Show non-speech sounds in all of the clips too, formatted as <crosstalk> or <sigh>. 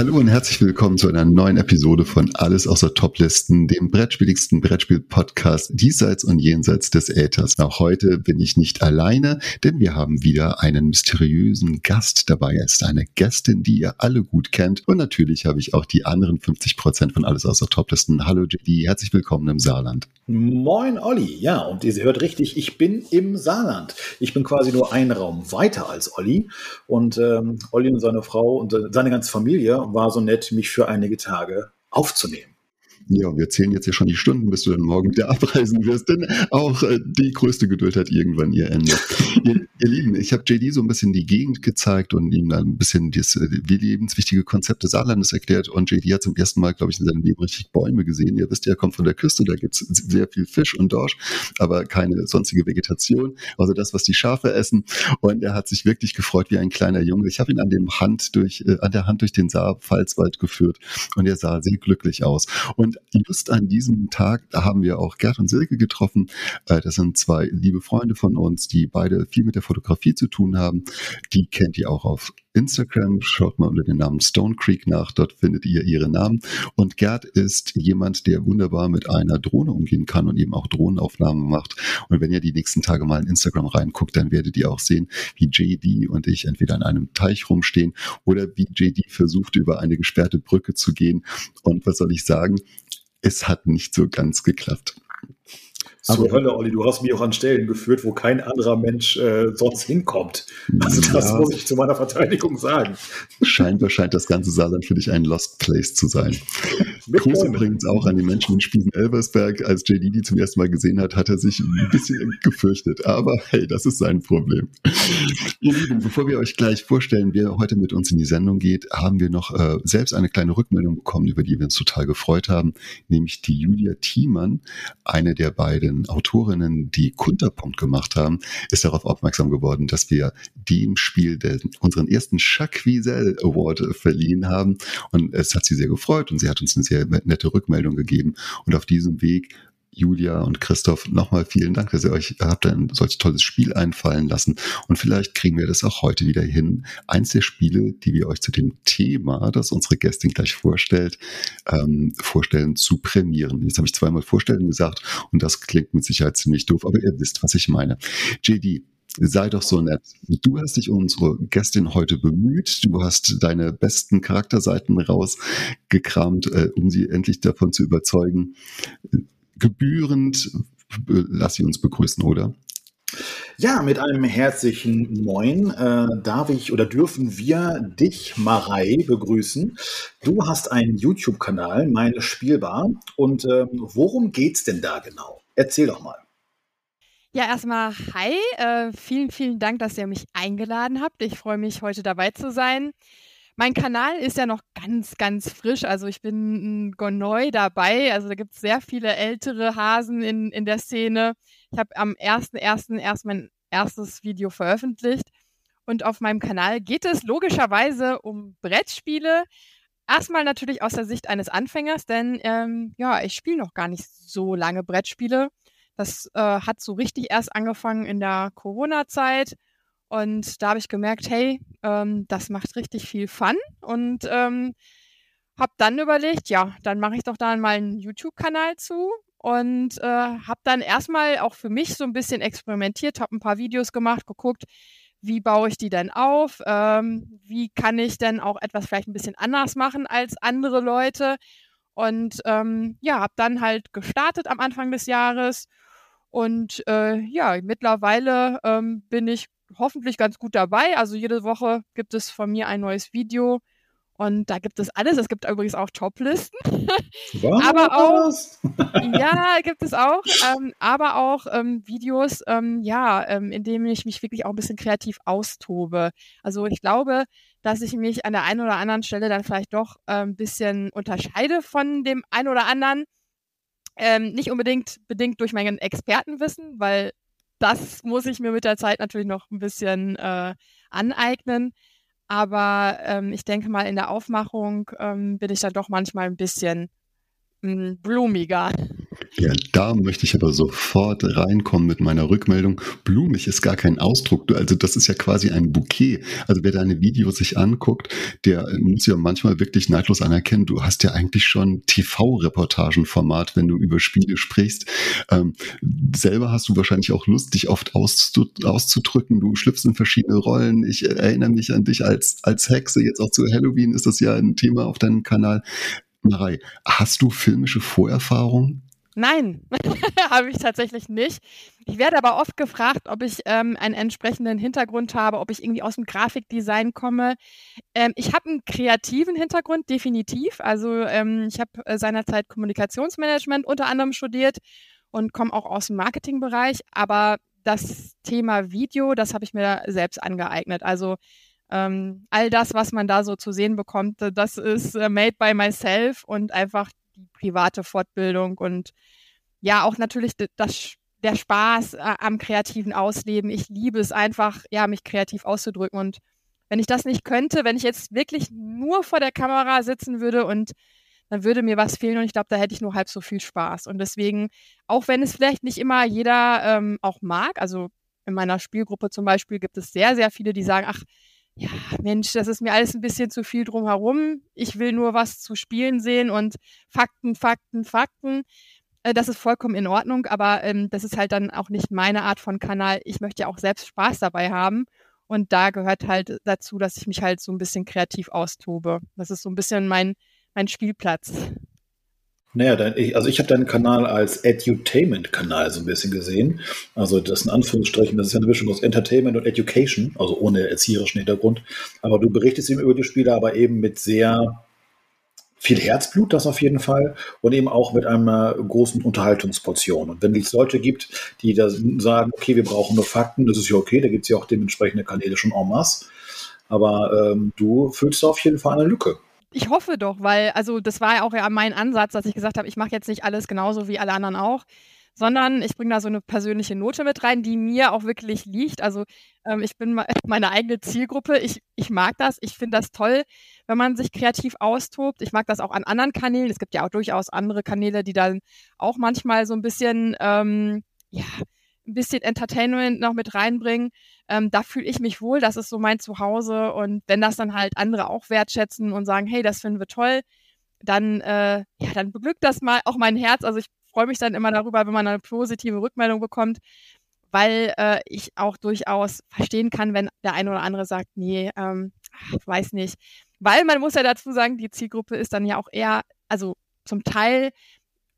Hallo und herzlich willkommen zu einer neuen Episode von Alles außer Toplisten, dem brettspieligsten Brettspiel-Podcast diesseits und jenseits des Äthers. Auch heute bin ich nicht alleine, denn wir haben wieder einen mysteriösen Gast dabei. Er ist eine Gästin, die ihr alle gut kennt. Und natürlich habe ich auch die anderen 50 Prozent von Alles außer Toplisten. Hallo JD, herzlich willkommen im Saarland. Moin Olli, ja, und ihr hört richtig, ich bin im Saarland. Ich bin quasi nur einen Raum weiter als Olli. Und ähm, Olli und seine Frau und seine ganze Familie war so nett, mich für einige Tage aufzunehmen. Ja, wir zählen jetzt ja schon die Stunden, bis du dann morgen wieder <laughs> abreisen wirst, denn auch äh, die größte Geduld hat irgendwann ihr Ende. <laughs> ihr, ihr, Lieben, ich habe JD so ein bisschen die Gegend gezeigt und ihm dann ein bisschen das äh, lebenswichtige Konzept des Saarlandes erklärt und JD hat zum ersten Mal, glaube ich, in seinem Leben richtig Bäume gesehen. Ihr wisst ja, er kommt von der Küste, da gibt's sehr viel Fisch und Dorsch, aber keine sonstige Vegetation, also das, was die Schafe essen. Und er hat sich wirklich gefreut wie ein kleiner Junge. Ich habe ihn an, dem Hand durch, äh, an der Hand durch den Saar-Pfalzwald geführt und er sah sehr glücklich aus. Und just an diesem Tag, da haben wir auch Gerd und Silke getroffen. Äh, das sind zwei liebe Freunde von uns, die beide viel mit der Fotografie zu tun haben. Die kennt ihr auch auf Instagram. Schaut mal unter dem Namen Stone Creek nach. Dort findet ihr ihre Namen. Und Gerd ist jemand, der wunderbar mit einer Drohne umgehen kann und eben auch Drohnenaufnahmen macht. Und wenn ihr die nächsten Tage mal in Instagram reinguckt, dann werdet ihr auch sehen, wie JD und ich entweder an einem Teich rumstehen oder wie JD versucht, über eine gesperrte Brücke zu gehen. Und was soll ich sagen? Es hat nicht so ganz geklappt. Zur Aber, Hölle, Olli, du hast mich auch an Stellen geführt, wo kein anderer Mensch äh, sonst hinkommt. Also das ja, muss ich zu meiner Verteidigung sagen. Scheinbar scheint das ganze Saarland für dich ein Lost Place zu sein. Gruß übrigens auch an die Menschen in Spiesen-Elversberg. Als JD die zum ersten Mal gesehen hat, hat er sich ein bisschen gefürchtet. Aber hey, das ist sein Problem. Ihr Lieben, bevor wir euch gleich vorstellen, wer heute mit uns in die Sendung geht, haben wir noch äh, selbst eine kleine Rückmeldung bekommen, über die wir uns total gefreut haben, nämlich die Julia Thiemann, eine der beiden den Autorinnen, die Kunterpunkt gemacht haben, ist darauf aufmerksam geworden, dass wir dem Spiel den, unseren ersten Jacques Wiesel Award verliehen haben. Und es hat sie sehr gefreut und sie hat uns eine sehr nette Rückmeldung gegeben. Und auf diesem Weg Julia und Christoph, nochmal vielen Dank, dass ihr euch habt ein solch tolles Spiel einfallen lassen. Und vielleicht kriegen wir das auch heute wieder hin. Eins der Spiele, die wir euch zu dem Thema, das unsere Gästin gleich vorstellt, ähm, vorstellen, zu prämieren. Jetzt habe ich zweimal vorstellen gesagt und das klingt mit Sicherheit ziemlich doof, aber ihr wisst, was ich meine. JD, sei doch so nett. Du hast dich um unsere Gästin heute bemüht. Du hast deine besten Charakterseiten rausgekramt, äh, um sie endlich davon zu überzeugen gebührend lass sie uns begrüßen, oder? Ja, mit einem herzlichen Moin äh, darf ich oder dürfen wir dich, Marei, begrüßen. Du hast einen YouTube-Kanal, meine Spielbar. Und ähm, worum geht's denn da genau? Erzähl doch mal. Ja, erstmal hi. Äh, vielen, vielen Dank, dass ihr mich eingeladen habt. Ich freue mich, heute dabei zu sein. Mein Kanal ist ja noch ganz, ganz frisch. Also ich bin neu dabei. Also da gibt es sehr viele ältere Hasen in, in der Szene. Ich habe am 1.1. erst mein erstes Video veröffentlicht. Und auf meinem Kanal geht es logischerweise um Brettspiele. Erstmal natürlich aus der Sicht eines Anfängers, denn ähm, ja, ich spiele noch gar nicht so lange Brettspiele. Das äh, hat so richtig erst angefangen in der Corona-Zeit. Und da habe ich gemerkt, hey, ähm, das macht richtig viel Fun. Und ähm, habe dann überlegt, ja, dann mache ich doch da mal einen YouTube-Kanal zu. Und äh, habe dann erstmal auch für mich so ein bisschen experimentiert, habe ein paar Videos gemacht, geguckt, wie baue ich die denn auf, ähm, wie kann ich denn auch etwas vielleicht ein bisschen anders machen als andere Leute? Und ähm, ja, habe dann halt gestartet am Anfang des Jahres und äh, ja, mittlerweile ähm, bin ich hoffentlich ganz gut dabei. Also jede Woche gibt es von mir ein neues Video. Und da gibt es alles. Es gibt übrigens auch Toplisten. <laughs> aber auch, <laughs> ja, gibt es auch. Ähm, aber auch ähm, Videos, ähm, ja, ähm, in denen ich mich wirklich auch ein bisschen kreativ austobe. Also ich glaube, dass ich mich an der einen oder anderen Stelle dann vielleicht doch äh, ein bisschen unterscheide von dem einen oder anderen. Ähm, nicht unbedingt bedingt durch mein Expertenwissen, weil das muss ich mir mit der Zeit natürlich noch ein bisschen äh, aneignen. Aber ähm, ich denke mal, in der Aufmachung ähm, bin ich dann doch manchmal ein bisschen mh, hm, blumiger. Ja, da möchte ich aber sofort reinkommen mit meiner Rückmeldung. Blumig ist gar kein Ausdruck. Also das ist ja quasi ein Bouquet. Also wer deine Videos sich anguckt, der muss ja manchmal wirklich neidlos anerkennen, du hast ja eigentlich schon TV-Reportagenformat, wenn du über Spiele sprichst. Ähm, selber hast du wahrscheinlich auch Lust, dich oft auszudrücken. Du schlüpfst in verschiedene Rollen. Ich erinnere mich an dich als, als Hexe. Jetzt auch zu Halloween ist das ja ein Thema auf deinem Kanal. Marei, hast du filmische Vorerfahrung? Nein, <laughs> habe ich tatsächlich nicht. Ich werde aber oft gefragt, ob ich ähm, einen entsprechenden Hintergrund habe, ob ich irgendwie aus dem Grafikdesign komme. Ähm, ich habe einen kreativen Hintergrund, definitiv. Also ähm, ich habe äh, seinerzeit Kommunikationsmanagement unter anderem studiert und komme auch aus dem Marketingbereich. Aber das Thema Video, das habe ich mir selbst angeeignet. Also ähm, all das, was man da so zu sehen bekommt, das ist äh, made by myself und einfach die private Fortbildung und ja, auch natürlich das, der Spaß äh, am kreativen Ausleben. Ich liebe es einfach, ja, mich kreativ auszudrücken. Und wenn ich das nicht könnte, wenn ich jetzt wirklich nur vor der Kamera sitzen würde und dann würde mir was fehlen und ich glaube, da hätte ich nur halb so viel Spaß. Und deswegen, auch wenn es vielleicht nicht immer jeder ähm, auch mag, also in meiner Spielgruppe zum Beispiel gibt es sehr, sehr viele, die sagen, ach, ja, Mensch, das ist mir alles ein bisschen zu viel drumherum. Ich will nur was zu spielen sehen und Fakten, Fakten, Fakten. Äh, das ist vollkommen in Ordnung, aber ähm, das ist halt dann auch nicht meine Art von Kanal. Ich möchte ja auch selbst Spaß dabei haben. Und da gehört halt dazu, dass ich mich halt so ein bisschen kreativ austobe. Das ist so ein bisschen mein, mein Spielplatz. Naja, dein, ich, also ich habe deinen Kanal als Edutainment-Kanal so ein bisschen gesehen. Also das in Anführungsstrichen, das ist ja eine Mischung aus Entertainment und Education, also ohne erzieherischen Hintergrund. Aber du berichtest eben über die Spiele, aber eben mit sehr viel Herzblut, das auf jeden Fall, und eben auch mit einer großen Unterhaltungsportion. Und wenn es Leute gibt, die da sagen, okay, wir brauchen nur Fakten, das ist ja okay, da gibt es ja auch dementsprechende Kanäle schon en masse. Aber ähm, du füllst auf jeden Fall eine Lücke. Ich hoffe doch, weil, also das war ja auch ja mein Ansatz, dass ich gesagt habe, ich mache jetzt nicht alles genauso wie alle anderen auch, sondern ich bringe da so eine persönliche Note mit rein, die mir auch wirklich liegt. Also ähm, ich bin <laughs> meine eigene Zielgruppe. Ich, ich mag das. Ich finde das toll, wenn man sich kreativ austobt. Ich mag das auch an anderen Kanälen. Es gibt ja auch durchaus andere Kanäle, die dann auch manchmal so ein bisschen, ähm, ja, ein bisschen Entertainment noch mit reinbringen. Ähm, da fühle ich mich wohl, das ist so mein Zuhause. Und wenn das dann halt andere auch wertschätzen und sagen, hey, das finden wir toll, dann, äh, ja, dann beglückt das mal auch mein Herz. Also ich freue mich dann immer darüber, wenn man eine positive Rückmeldung bekommt, weil äh, ich auch durchaus verstehen kann, wenn der eine oder andere sagt, nee, ähm, weiß nicht. Weil man muss ja dazu sagen, die Zielgruppe ist dann ja auch eher, also zum Teil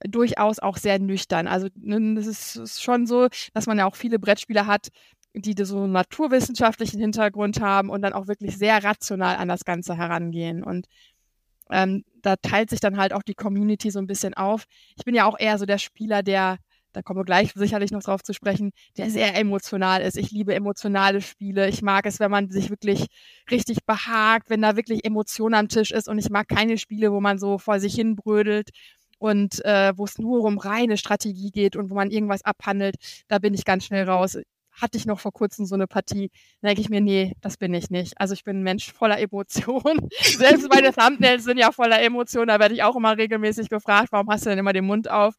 durchaus auch sehr nüchtern. Also ne, es ist, schon so, dass man ja auch viele Brettspieler hat, die so einen naturwissenschaftlichen Hintergrund haben und dann auch wirklich sehr rational an das Ganze herangehen. Und ähm, da teilt sich dann halt auch die Community so ein bisschen auf. Ich bin ja auch eher so der Spieler, der, da kommen wir gleich sicherlich noch drauf zu sprechen, der sehr emotional ist. Ich liebe emotionale Spiele. Ich mag es, wenn man sich wirklich richtig behagt, wenn da wirklich Emotion am Tisch ist. Und ich mag keine Spiele, wo man so vor sich hin brödelt und äh, wo es nur um reine Strategie geht und wo man irgendwas abhandelt, da bin ich ganz schnell raus. Hatte ich noch vor kurzem so eine Partie, da denke ich mir, nee, das bin ich nicht. Also ich bin ein Mensch voller Emotionen. <laughs> Selbst meine Thumbnails sind ja voller Emotionen, da werde ich auch immer regelmäßig gefragt, warum hast du denn immer den Mund auf?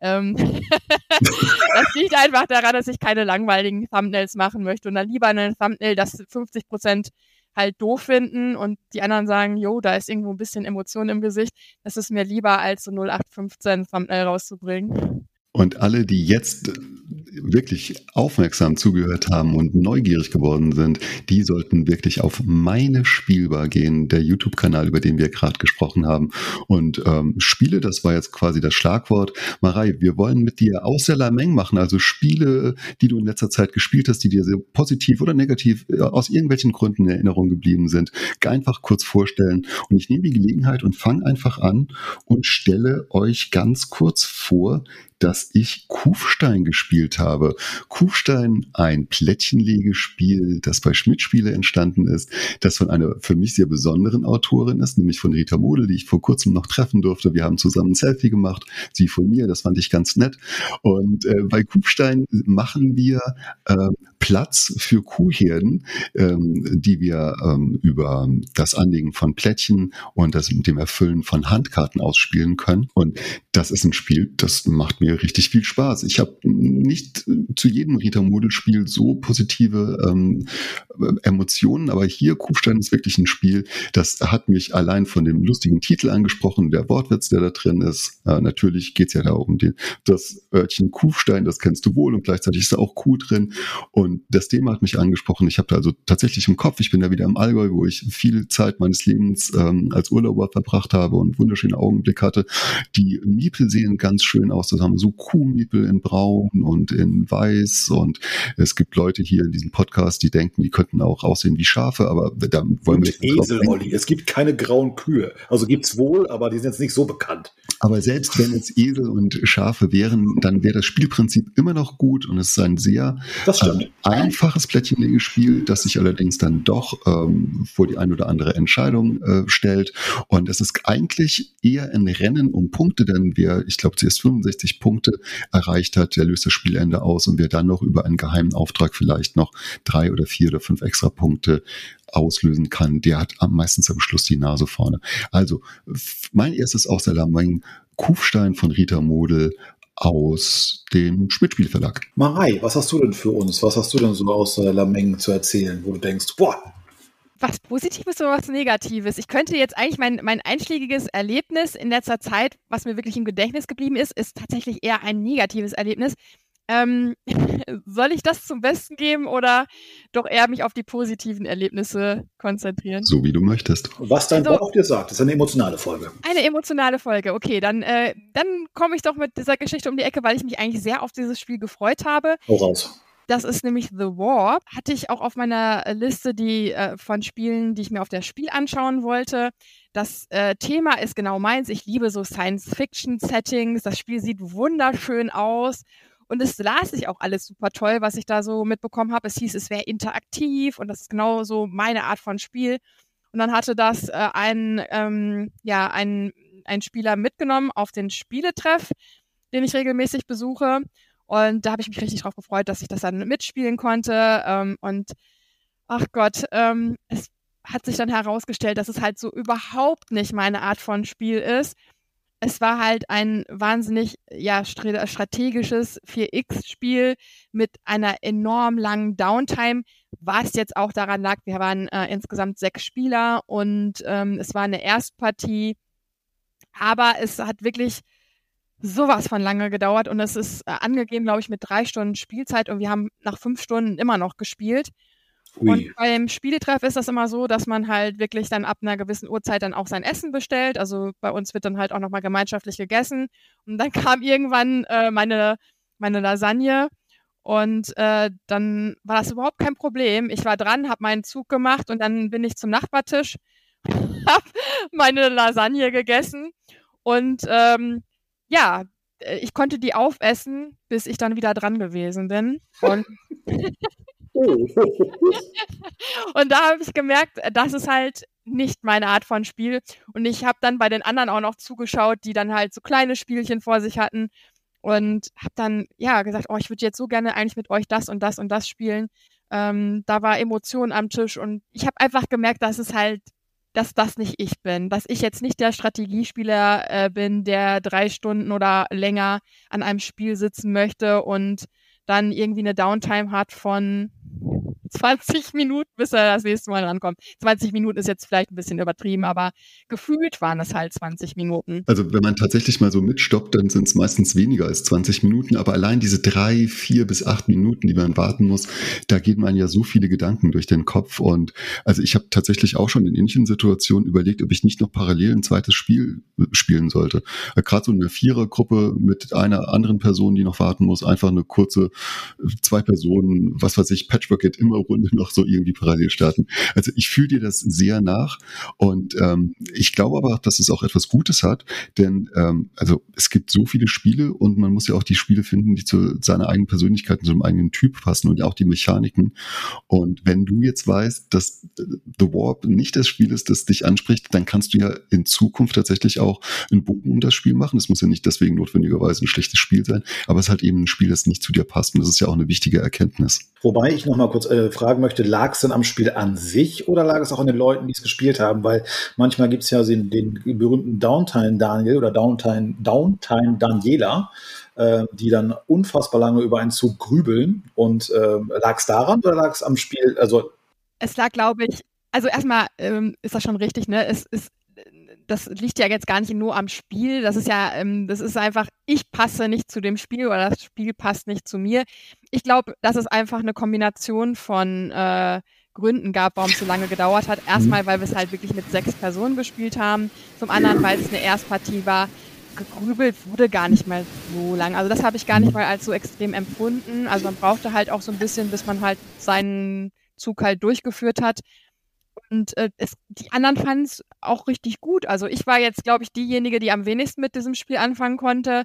Ähm <laughs> das liegt einfach daran, dass ich keine langweiligen Thumbnails machen möchte und dann lieber ein Thumbnail, das 50 Prozent halt doof finden und die anderen sagen, jo, da ist irgendwo ein bisschen Emotion im Gesicht. Das ist mir lieber als so 0815 Thumbnail rauszubringen. Und alle, die jetzt wirklich aufmerksam zugehört haben und neugierig geworden sind, die sollten wirklich auf meine Spielbar gehen, der YouTube-Kanal, über den wir gerade gesprochen haben. Und ähm, Spiele, das war jetzt quasi das Schlagwort. Marei, wir wollen mit dir Aussellermengen machen, also Spiele, die du in letzter Zeit gespielt hast, die dir sehr positiv oder negativ äh, aus irgendwelchen Gründen in Erinnerung geblieben sind, einfach kurz vorstellen. Und ich nehme die Gelegenheit und fange einfach an und stelle euch ganz kurz vor, dass ich Kufstein gespielt habe. Kufstein, ein Plättchenlegespiel, das bei Schmidt Spiele entstanden ist, das von einer für mich sehr besonderen Autorin ist, nämlich von Rita Model, die ich vor kurzem noch treffen durfte. Wir haben zusammen ein Selfie gemacht, sie von mir, das fand ich ganz nett. Und äh, bei Kufstein machen wir äh, Platz für Kuhherden, ähm, die wir ähm, über das Anlegen von Plättchen und das dem Erfüllen von Handkarten ausspielen können. Und das ist ein Spiel, das macht mir mir richtig viel Spaß. Ich habe nicht zu jedem Rita-Model-Spiel so positive ähm, Emotionen, aber hier Kufstein ist wirklich ein Spiel, das hat mich allein von dem lustigen Titel angesprochen, der Wortwitz, der da drin ist. Äh, natürlich geht's ja da um den, das Örtchen Kufstein, das kennst du wohl und gleichzeitig ist da auch Kuh drin. Und das Thema hat mich angesprochen. Ich habe da also tatsächlich im Kopf, ich bin da wieder im Allgäu, wo ich viel Zeit meines Lebens ähm, als Urlauber verbracht habe und wunderschöne Augenblick hatte. Die Miepel sehen ganz schön aus. Das haben so Kuhmiepel in Braun und in Weiß. Und es gibt Leute hier in diesem Podcast, die denken, die könnten auch aussehen wie Schafe, aber da wollen und wir Esel, Olli. Es gibt keine grauen Kühe. Also gibt's wohl, aber die sind jetzt nicht so bekannt. Aber selbst wenn es Esel und Schafe wären, dann wäre das Spielprinzip immer noch gut und es ist ein sehr äh, einfaches Plättchenlegespiel, das sich allerdings dann doch ähm, vor die ein oder andere Entscheidung äh, stellt. Und es ist eigentlich eher ein Rennen um Punkte, denn wer, ich glaube, zuerst 65 Punkte erreicht hat, der löst das Spielende aus und wer dann noch über einen geheimen Auftrag vielleicht noch drei oder vier oder fünf extra Punkte auslösen kann, der hat am meistens am Schluss die Nase vorne. Also mein erstes Außerlameng Kufstein von Rita Model aus dem Schmidt-Spiel Verlag. Marei, was hast du denn für uns? Was hast du denn so aus Lameng zu erzählen, wo du denkst, boah, was Positives oder was Negatives? Ich könnte jetzt eigentlich mein, mein einschlägiges Erlebnis in letzter Zeit, was mir wirklich im Gedächtnis geblieben ist, ist tatsächlich eher ein negatives Erlebnis. Ähm, <laughs> soll ich das zum Besten geben oder doch eher mich auf die positiven Erlebnisse konzentrieren? So wie du möchtest. Was dein also, Bauch dir sagt, ist eine emotionale Folge. Eine emotionale Folge, okay. Dann, äh, dann komme ich doch mit dieser Geschichte um die Ecke, weil ich mich eigentlich sehr auf dieses Spiel gefreut habe. Hau raus. Das ist nämlich The War. Hatte ich auch auf meiner Liste die äh, von Spielen, die ich mir auf der Spiel anschauen wollte. Das äh, Thema ist genau meins. Ich liebe so Science-Fiction-Settings. Das Spiel sieht wunderschön aus. Und es las sich auch alles super toll, was ich da so mitbekommen habe. Es hieß, es wäre interaktiv und das ist genau so meine Art von Spiel. Und dann hatte das äh, ein, ähm, ja, ein, ein Spieler mitgenommen auf den Spieletreff, den ich regelmäßig besuche. Und da habe ich mich richtig drauf gefreut, dass ich das dann mitspielen konnte. Ähm, und ach Gott, ähm, es hat sich dann herausgestellt, dass es halt so überhaupt nicht meine Art von Spiel ist. Es war halt ein wahnsinnig ja, strategisches 4X-Spiel mit einer enorm langen Downtime, was jetzt auch daran lag, wir waren äh, insgesamt sechs Spieler und ähm, es war eine Erstpartie. Aber es hat wirklich sowas von lange gedauert und es ist äh, angegeben, glaube ich, mit drei Stunden Spielzeit und wir haben nach fünf Stunden immer noch gespielt. Ui. Und beim Spieletreff ist das immer so, dass man halt wirklich dann ab einer gewissen Uhrzeit dann auch sein Essen bestellt. Also bei uns wird dann halt auch nochmal gemeinschaftlich gegessen. Und dann <laughs> kam irgendwann äh, meine, meine Lasagne und äh, dann war das überhaupt kein Problem. Ich war dran, habe meinen Zug gemacht und dann bin ich zum Nachbartisch, <laughs> habe meine Lasagne gegessen und ähm, ja, äh, ich konnte die aufessen, bis ich dann wieder dran gewesen bin. Und, <laughs> und da habe ich gemerkt, das ist halt nicht meine Art von Spiel. Und ich habe dann bei den anderen auch noch zugeschaut, die dann halt so kleine Spielchen vor sich hatten. Und habe dann, ja, gesagt, oh, ich würde jetzt so gerne eigentlich mit euch das und das und das spielen. Ähm, da war Emotion am Tisch und ich habe einfach gemerkt, dass es halt dass das nicht ich bin, dass ich jetzt nicht der Strategiespieler äh, bin, der drei Stunden oder länger an einem Spiel sitzen möchte und dann irgendwie eine Downtime hat von 20 Minuten, bis er das nächste Mal rankommt. 20 Minuten ist jetzt vielleicht ein bisschen übertrieben, aber gefühlt waren es halt 20 Minuten. Also wenn man tatsächlich mal so mitstoppt, dann sind es meistens weniger als 20 Minuten, aber allein diese drei, vier bis acht Minuten, die man warten muss, da geht man ja so viele Gedanken durch den Kopf und also ich habe tatsächlich auch schon in ähnlichen Situationen überlegt, ob ich nicht noch parallel ein zweites Spiel äh, spielen sollte. Äh, Gerade so eine Vierergruppe mit einer anderen Person, die noch warten muss, einfach eine kurze äh, zwei Personen, was weiß ich, Patchwork geht immer Runde noch so irgendwie parallel starten. Also ich fühle dir das sehr nach und ähm, ich glaube aber, dass es auch etwas Gutes hat, denn ähm, also es gibt so viele Spiele und man muss ja auch die Spiele finden, die zu seiner eigenen Persönlichkeit zu einem eigenen Typ passen und auch die Mechaniken. Und wenn du jetzt weißt, dass The Warp nicht das Spiel ist, das dich anspricht, dann kannst du ja in Zukunft tatsächlich auch einen Bogen um das Spiel machen. Es muss ja nicht deswegen notwendigerweise ein schlechtes Spiel sein, aber es ist halt eben ein Spiel, das nicht zu dir passt. Und das ist ja auch eine wichtige Erkenntnis. Wobei ich nochmal kurz äh, äh, fragen möchte, lag es denn am Spiel an sich oder lag es auch an den Leuten, die es gespielt haben? Weil manchmal gibt es ja den, den, berühmten Downtime Daniel oder Downtime, Downtime Daniela, äh, die dann unfassbar lange über einen Zug grübeln. Und äh, lag es daran oder lag es am Spiel? Also es lag, glaube ich, also erstmal ähm, ist das schon richtig, ne? Es ist das liegt ja jetzt gar nicht nur am Spiel. Das ist ja, ähm, das ist einfach, ich passe nicht zu dem Spiel oder das Spiel passt nicht zu mir. Ich glaube, dass es einfach eine Kombination von äh, Gründen gab, warum es so lange gedauert hat. Erstmal, weil wir es halt wirklich mit sechs Personen gespielt haben. Zum anderen, weil es eine Erstpartie war. Gegrübelt wurde gar nicht mal so lang. Also das habe ich gar nicht mal als so extrem empfunden. Also man brauchte halt auch so ein bisschen, bis man halt seinen Zug halt durchgeführt hat. Und äh, es, die anderen fanden es auch richtig gut. Also ich war jetzt, glaube ich, diejenige, die am wenigsten mit diesem Spiel anfangen konnte.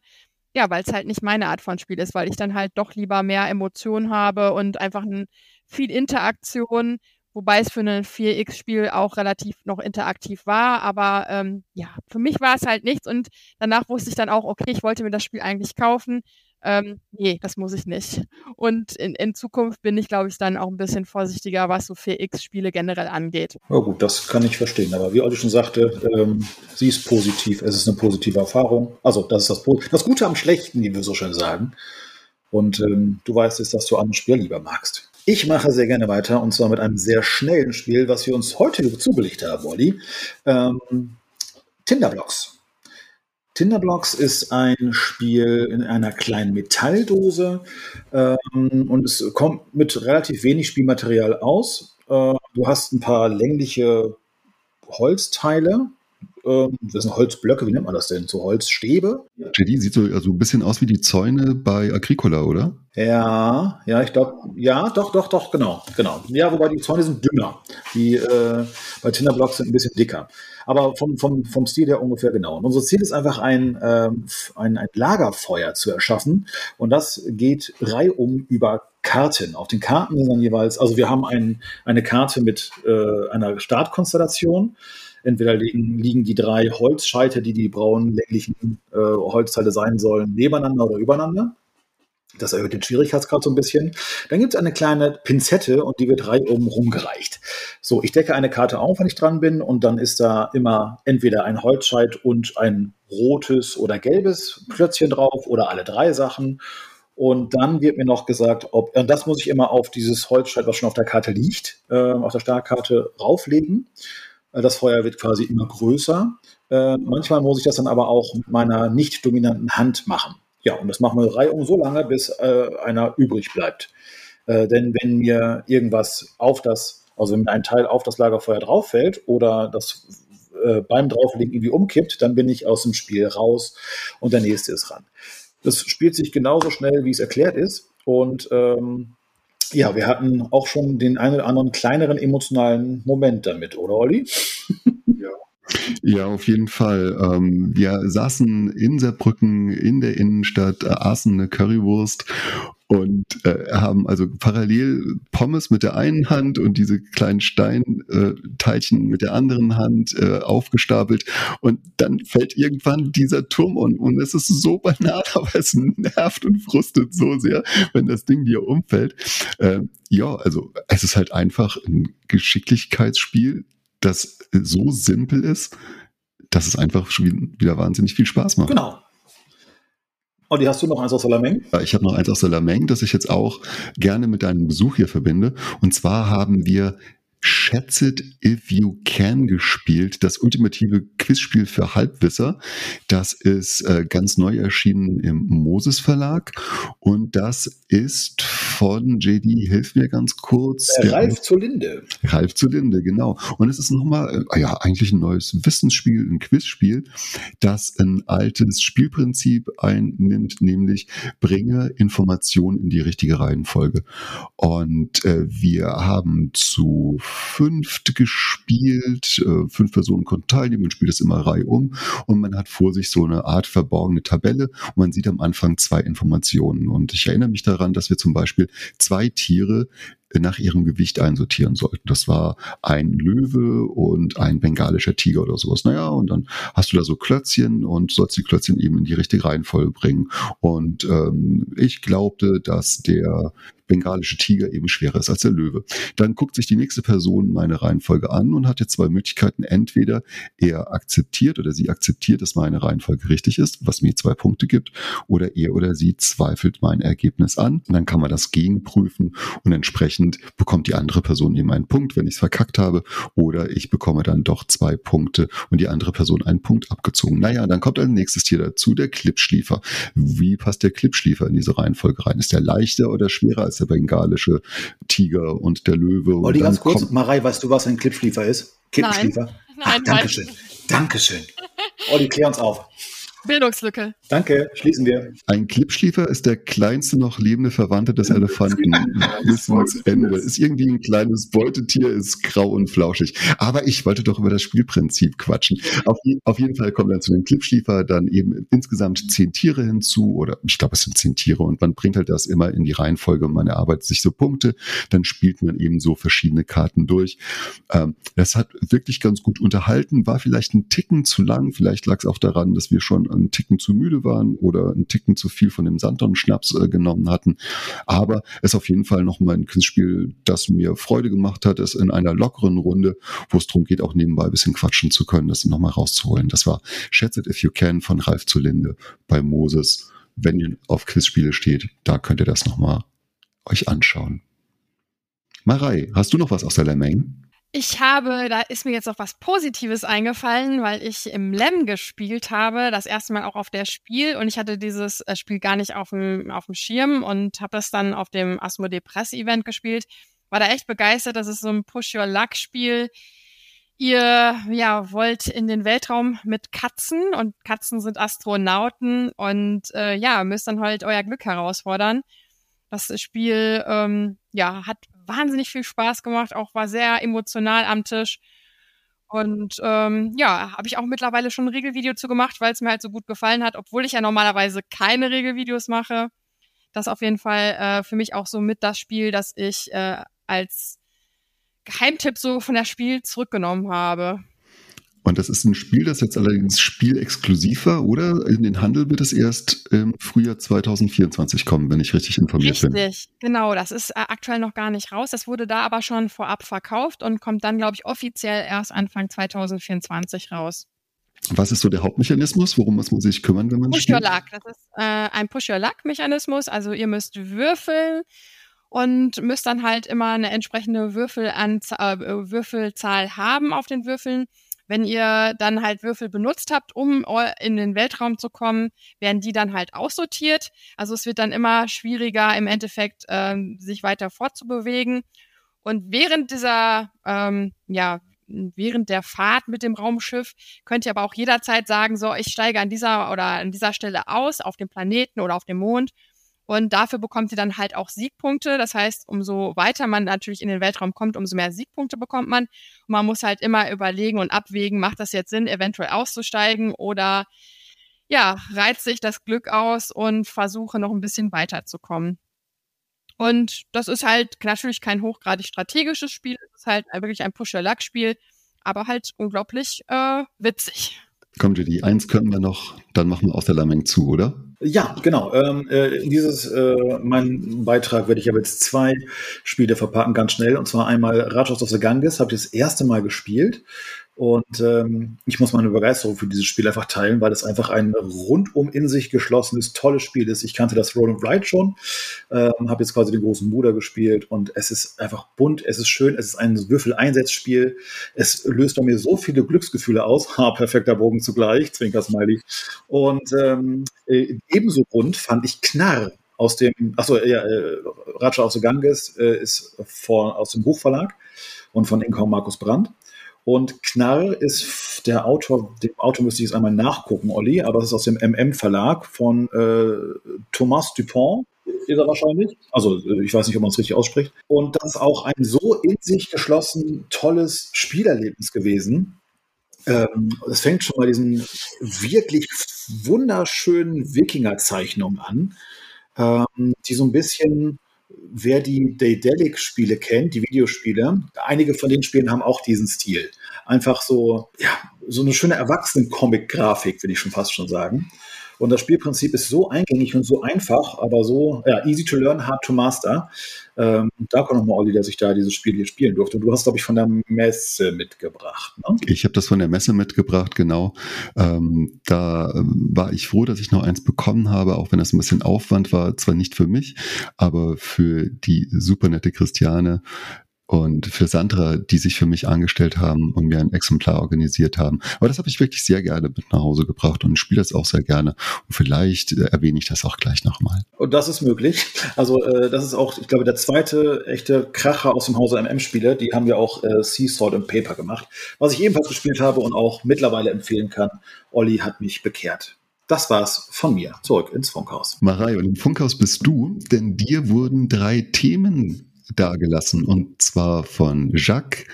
Ja, weil es halt nicht meine Art von Spiel ist, weil ich dann halt doch lieber mehr Emotionen habe und einfach ein, viel Interaktion, wobei es für ein 4X-Spiel auch relativ noch interaktiv war. Aber ähm, ja, für mich war es halt nichts und danach wusste ich dann auch, okay, ich wollte mir das Spiel eigentlich kaufen, ähm, nee, das muss ich nicht. Und in, in Zukunft bin ich, glaube ich, dann auch ein bisschen vorsichtiger, was so 4X-Spiele generell angeht. Ja gut, das kann ich verstehen. Aber wie Olli schon sagte, ähm, sie ist positiv. Es ist eine positive Erfahrung. Also das ist das, das Gute am Schlechten, wie wir so schön sagen. Und ähm, du weißt jetzt, dass du andere Spiele lieber magst. Ich mache sehr gerne weiter und zwar mit einem sehr schnellen Spiel, was wir uns heute zugelegt haben, Olli. Ähm, Tinderblocks. Tinderblocks ist ein Spiel in einer kleinen Metalldose ähm, und es kommt mit relativ wenig Spielmaterial aus. Äh, du hast ein paar längliche Holzteile. Ähm, das sind Holzblöcke, wie nennt man das denn? So Holzstäbe? JD sieht so also ein bisschen aus wie die Zäune bei Agricola, oder? Ja, ja, ich glaube, ja, doch, doch, doch, genau, genau. Ja, wobei die Zäune sind dünner. Die äh, bei Tinderblocks sind ein bisschen dicker aber vom, vom, vom Stil her ungefähr genau. Und unser Ziel ist einfach ein, ähm, ein, ein Lagerfeuer zu erschaffen und das geht reihum über Karten. Auf den Karten sind dann jeweils, also wir haben ein, eine Karte mit äh, einer Startkonstellation. Entweder liegen, liegen die drei Holzscheite, die die braunen länglichen äh, Holzteile sein sollen, nebeneinander oder übereinander. Das erhöht den Schwierigkeitsgrad so ein bisschen. Dann gibt es eine kleine Pinzette und die wird reihum rumgereicht. So, ich decke eine Karte auf, wenn ich dran bin, und dann ist da immer entweder ein Holzscheit und ein rotes oder gelbes Plötzchen drauf oder alle drei Sachen. Und dann wird mir noch gesagt, ob, und das muss ich immer auf dieses Holzscheit, was schon auf der Karte liegt, äh, auf der Startkarte rauflegen. Äh, das Feuer wird quasi immer größer. Äh, manchmal muss ich das dann aber auch mit meiner nicht dominanten Hand machen. Ja, und das machen wir reihum so lange, bis äh, einer übrig bleibt. Äh, denn wenn mir irgendwas auf das, also wenn ein Teil auf das Lagerfeuer drauf fällt oder das äh, beim Drauflegen irgendwie umkippt, dann bin ich aus dem Spiel raus und der nächste ist ran. Das spielt sich genauso schnell, wie es erklärt ist. Und ähm, ja, wir hatten auch schon den einen oder anderen kleineren emotionalen Moment damit, oder Olli? <laughs> Ja, auf jeden Fall. Ähm, wir saßen in Saarbrücken in der Innenstadt, äh, aßen eine Currywurst und äh, haben also parallel Pommes mit der einen Hand und diese kleinen Steinteilchen äh, mit der anderen Hand aufgestapelt und dann fällt irgendwann dieser Turm um und es ist so banal, <laughs> aber es nervt und frustet so sehr, wenn das Ding dir umfällt. Äh, ja, also es ist halt einfach ein Geschicklichkeitsspiel, das so simpel ist, dass es einfach schon wieder wahnsinnig viel Spaß macht. Genau. Olli, hast du noch eins aus Salameng? Ja, ich habe noch eins aus Salameng, das ich jetzt auch gerne mit deinem Besuch hier verbinde. Und zwar haben wir Schätz It If You Can gespielt, das ultimative Quizspiel für Halbwisser. Das ist äh, ganz neu erschienen im Moses Verlag und das ist von JD, hilf mir ganz kurz. Äh, Ralf zur Linde. Ralf zur Linde, genau. Und es ist nochmal, äh, ja, eigentlich ein neues Wissensspiel, ein Quizspiel, das ein altes Spielprinzip einnimmt, nämlich bringe Informationen in die richtige Reihenfolge. Und äh, wir haben zu fünft gespielt. Äh, fünf Personen konnten teilnehmen. Man spielt das immer Reihe um und man hat vor sich so eine Art verborgene Tabelle und man sieht am Anfang zwei Informationen. Und ich erinnere mich daran, dass wir zum Beispiel zwei Tiere nach ihrem Gewicht einsortieren sollten. Das war ein Löwe und ein bengalischer Tiger oder sowas. Naja, und dann hast du da so Klötzchen und sollst die Klötzchen eben in die richtige Reihenfolge bringen. Und ähm, ich glaubte, dass der bengalische Tiger eben schwerer ist als der Löwe. Dann guckt sich die nächste Person meine Reihenfolge an und hat jetzt zwei Möglichkeiten. Entweder er akzeptiert oder sie akzeptiert, dass meine Reihenfolge richtig ist, was mir zwei Punkte gibt, oder er oder sie zweifelt mein Ergebnis an. Und dann kann man das gegenprüfen und entsprechend bekommt die andere Person eben einen Punkt, wenn ich es verkackt habe, oder ich bekomme dann doch zwei Punkte und die andere Person einen Punkt abgezogen. Naja, dann kommt ein nächstes Tier dazu, der Klippschliefer. Wie passt der Klippschliefer in diese Reihenfolge rein? Ist der leichter oder schwerer als der bengalische Tiger und der Löwe? Olli, ganz kurz, Marei, weißt du, was ein Klippschliefer ist? Klippschliefer? Nein, Ach, Nein Dankeschön. Dankeschön. Olli, klär uns auf. Bildungslücke. Danke, schließen wir. Ein Klippschliefer ist der kleinste noch lebende Verwandte des Elefanten. Bis ins Ende. Ist irgendwie ein kleines Beutetier, ist grau und flauschig. Aber ich wollte doch über das Spielprinzip quatschen. Auf, auf jeden Fall kommen dann zu dem Klippschliefer dann eben insgesamt zehn Tiere hinzu oder ich glaube, es sind zehn Tiere und man bringt halt das immer in die Reihenfolge. Man erarbeitet sich so Punkte, dann spielt man eben so verschiedene Karten durch. Ähm, das hat wirklich ganz gut unterhalten, war vielleicht ein Ticken zu lang. Vielleicht lag es auch daran, dass wir schon einen Ticken zu müde waren oder einen Ticken zu viel von dem Santon-Schnaps äh, genommen hatten. Aber es ist auf jeden Fall nochmal ein Quizspiel, das mir Freude gemacht hat, es in einer lockeren Runde, wo es darum geht, auch nebenbei ein bisschen quatschen zu können, das nochmal rauszuholen. Das war Schätze It If You Can von Ralf Zulinde bei Moses. Wenn ihr auf Quizspiele steht, da könnt ihr das nochmal euch anschauen. Marei, hast du noch was aus der Lemming? Ich habe, da ist mir jetzt noch was Positives eingefallen, weil ich im LEM gespielt habe, das erste Mal auch auf der Spiel und ich hatte dieses äh, Spiel gar nicht auf dem, auf dem Schirm und habe das dann auf dem Asmodee Press Event gespielt. War da echt begeistert, das ist so ein Push Your Luck Spiel. Ihr ja, wollt in den Weltraum mit Katzen und Katzen sind Astronauten und äh, ja, müsst dann halt euer Glück herausfordern. Das Spiel ähm, ja, hat wahnsinnig viel Spaß gemacht, auch war sehr emotional am Tisch. Und ähm, ja, habe ich auch mittlerweile schon ein Regelvideo zu gemacht, weil es mir halt so gut gefallen hat, obwohl ich ja normalerweise keine Regelvideos mache. Das auf jeden Fall äh, für mich auch so mit das Spiel, das ich äh, als Geheimtipp so von der Spiel zurückgenommen habe. Und das ist ein Spiel, das jetzt allerdings spielexklusiv war, oder? In den Handel wird es erst im Frühjahr 2024 kommen, wenn ich richtig informiert richtig, bin. Richtig, genau. Das ist äh, aktuell noch gar nicht raus. Das wurde da aber schon vorab verkauft und kommt dann, glaube ich, offiziell erst Anfang 2024 raus. Was ist so der Hauptmechanismus? Worum muss man sich kümmern, wenn man Push spielt? Your Luck. Das ist äh, ein Push Your Luck Mechanismus. Also ihr müsst würfeln und müsst dann halt immer eine entsprechende Würfelanzahl, äh, Würfelzahl haben auf den Würfeln. Wenn ihr dann halt Würfel benutzt habt, um in den Weltraum zu kommen, werden die dann halt aussortiert. Also es wird dann immer schwieriger im Endeffekt, ähm, sich weiter fortzubewegen. Und während dieser, ähm, ja, während der Fahrt mit dem Raumschiff könnt ihr aber auch jederzeit sagen, so, ich steige an dieser oder an dieser Stelle aus, auf dem Planeten oder auf dem Mond und dafür bekommt sie dann halt auch Siegpunkte. Das heißt, umso weiter man natürlich in den Weltraum kommt, umso mehr Siegpunkte bekommt man. Und man muss halt immer überlegen und abwägen, macht das jetzt Sinn, eventuell auszusteigen oder ja, reizt sich das Glück aus und versuche noch ein bisschen weiterzukommen. Und das ist halt natürlich kein hochgradig strategisches Spiel, es ist halt wirklich ein Push-Your-Luck-Spiel, aber halt unglaublich äh, witzig. Kommt, die eins können wir noch, dann machen wir aus der Lameng zu, oder? Ja, genau. Ähm, äh, dieses, äh, mein Beitrag werde ich aber jetzt zwei Spiele verpacken, ganz schnell. Und zwar einmal Rajas of the Ganges, habe ich das erste Mal gespielt. Und ähm, ich muss meine Begeisterung für dieses Spiel einfach teilen, weil es einfach ein rundum in sich geschlossenes, tolles Spiel ist. Ich kannte das Roll and Ride schon, ähm, habe jetzt quasi den großen Bruder gespielt und es ist einfach bunt, es ist schön, es ist ein Würfel-Einsatzspiel. Es löst bei mir so viele Glücksgefühle aus. Ha, perfekter Bogen zugleich, Zwinker Smiley. Und ähm, äh, ebenso bunt fand ich Knarr aus dem, achso, ja, äh, Raja aus Ganges äh, ist vor, aus dem Buchverlag und von Inkaum Markus Brandt. Und Knarr ist der Autor, dem Autor müsste ich jetzt einmal nachgucken, Olli, aber das ist aus dem MM-Verlag von äh, Thomas Dupont, ist er wahrscheinlich. Also äh, ich weiß nicht, ob man es richtig ausspricht. Und das ist auch ein so in sich geschlossen tolles Spielerlebnis gewesen. Ähm, es fängt schon bei diesen wirklich wunderschönen Wikinger-Zeichnungen an, ähm, die so ein bisschen wer die Daedalic-Spiele kennt, die Videospiele, einige von den Spielen haben auch diesen Stil. Einfach so, ja, so eine schöne Erwachsenen-Comic-Grafik, würde ich schon fast schon sagen. Und das Spielprinzip ist so eingängig und so einfach, aber so ja, easy to learn, hard to master. Ähm, da kommt nochmal Olli, dass ich da dieses Spiel hier spielen durfte. Und du hast, glaube ich, von der Messe mitgebracht. Ne? Ich habe das von der Messe mitgebracht, genau. Ähm, da ähm, war ich froh, dass ich noch eins bekommen habe, auch wenn das ein bisschen Aufwand war. Zwar nicht für mich, aber für die super nette Christiane, und für Sandra, die sich für mich angestellt haben und mir ein Exemplar organisiert haben. Aber das habe ich wirklich sehr gerne mit nach Hause gebracht und spiele das auch sehr gerne. Und vielleicht äh, erwähne ich das auch gleich nochmal. Und das ist möglich. Also äh, das ist auch, ich glaube, der zweite echte Kracher aus dem Hause MM-Spiele. Die haben wir auch äh, Sea Salt and Paper gemacht. Was ich ebenfalls gespielt habe und auch mittlerweile empfehlen kann. Olli hat mich bekehrt. Das war's von mir. Zurück ins Funkhaus. Marei, und im Funkhaus bist du, denn dir wurden drei Themen dargelassen. Und zwar von Jacques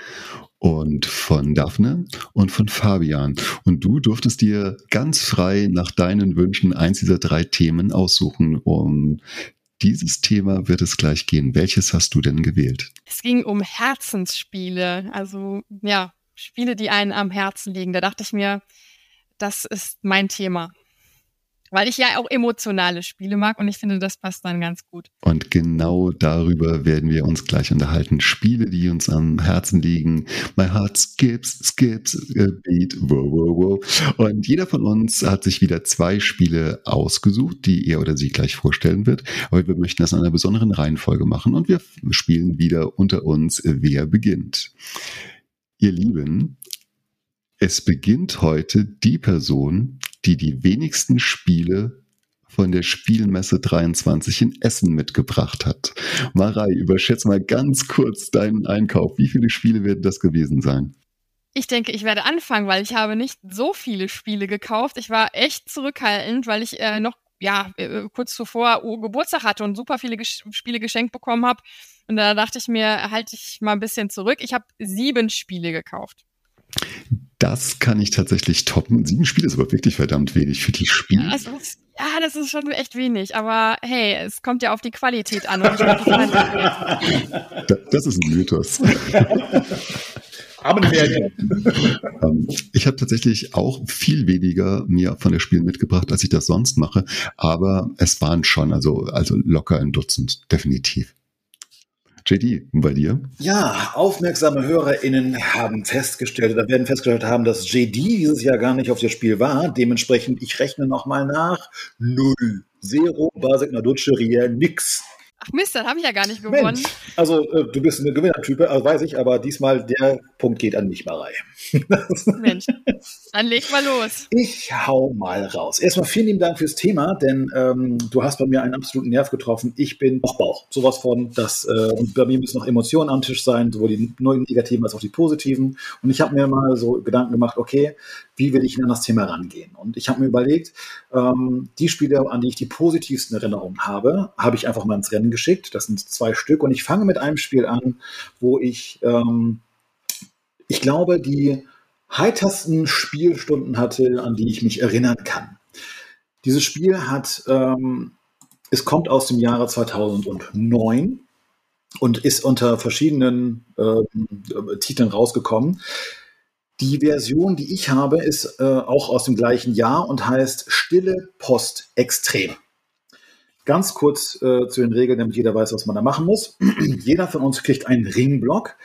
und von Daphne und von Fabian. Und du durftest dir ganz frei nach deinen Wünschen eins dieser drei Themen aussuchen. Um dieses Thema wird es gleich gehen. Welches hast du denn gewählt? Es ging um Herzensspiele. Also ja, Spiele, die einen am Herzen liegen. Da dachte ich mir, das ist mein Thema. Weil ich ja auch emotionale Spiele mag und ich finde, das passt dann ganz gut. Und genau darüber werden wir uns gleich unterhalten. Spiele, die uns am Herzen liegen. My heart skips, skips, a beat, wow, wow, wow. Und jeder von uns hat sich wieder zwei Spiele ausgesucht, die er oder sie gleich vorstellen wird. Aber wir möchten das in einer besonderen Reihenfolge machen und wir spielen wieder unter uns, wer beginnt. Ihr Lieben, es beginnt heute die Person, die die wenigsten Spiele von der Spielmesse 23 in Essen mitgebracht hat. Marei, überschätze mal ganz kurz deinen Einkauf. Wie viele Spiele werden das gewesen sein? Ich denke, ich werde anfangen, weil ich habe nicht so viele Spiele gekauft. Ich war echt zurückhaltend, weil ich äh, noch ja äh, kurz zuvor Geburtstag hatte und super viele Ges Spiele geschenkt bekommen habe. Und da dachte ich mir, halte ich mal ein bisschen zurück. Ich habe sieben Spiele gekauft. Das kann ich tatsächlich toppen. Sieben Spiele ist aber wirklich verdammt wenig für die Spiele. Ja, das ist, ja, das ist schon echt wenig. Aber hey, es kommt ja auf die Qualität an. <laughs> das ist ein Mythos. <laughs> Ähm, ich habe tatsächlich auch viel weniger mir von der Spiel mitgebracht, als ich das sonst mache. Aber es waren schon, also, also locker ein Dutzend, definitiv. JD, bei dir? Ja, aufmerksame HörerInnen haben festgestellt oder werden festgestellt haben, dass JD dieses Jahr gar nicht auf das Spiel war. Dementsprechend, ich rechne nochmal nach. Null. Zero, Basic, Naduce, Riel, nix. Ach Mist, dann habe ich ja gar nicht gewonnen. Mensch, also äh, du bist eine Gewinnertype, also weiß ich, aber diesmal der Punkt geht an mich, Marei. <laughs> Mensch, dann leg mal los. Ich hau mal raus. Erstmal vielen lieben Dank fürs Thema, denn ähm, du hast bei mir einen absoluten Nerv getroffen. Ich bin Bauch, Bauch. Sowas von, dass äh, bei mir müssen noch Emotionen am Tisch sein, sowohl die negativen als auch die positiven. Und ich habe mir mal so Gedanken gemacht, okay, wie will ich an das Thema rangehen? Und ich habe mir überlegt, ähm, die Spiele, an die ich die positivsten Erinnerungen habe, habe ich einfach mal ins Rennen geschickt. Das sind zwei Stück. Und ich fange mit einem Spiel an, wo ich, ähm, ich glaube, die heitersten Spielstunden hatte, an die ich mich erinnern kann. Dieses Spiel hat, ähm, es kommt aus dem Jahre 2009 und ist unter verschiedenen äh, Titeln rausgekommen. Die Version, die ich habe, ist äh, auch aus dem gleichen Jahr und heißt Stille Post Extrem. Ganz kurz äh, zu den Regeln, damit jeder weiß, was man da machen muss. <clears throat> jeder von uns kriegt einen Ringblock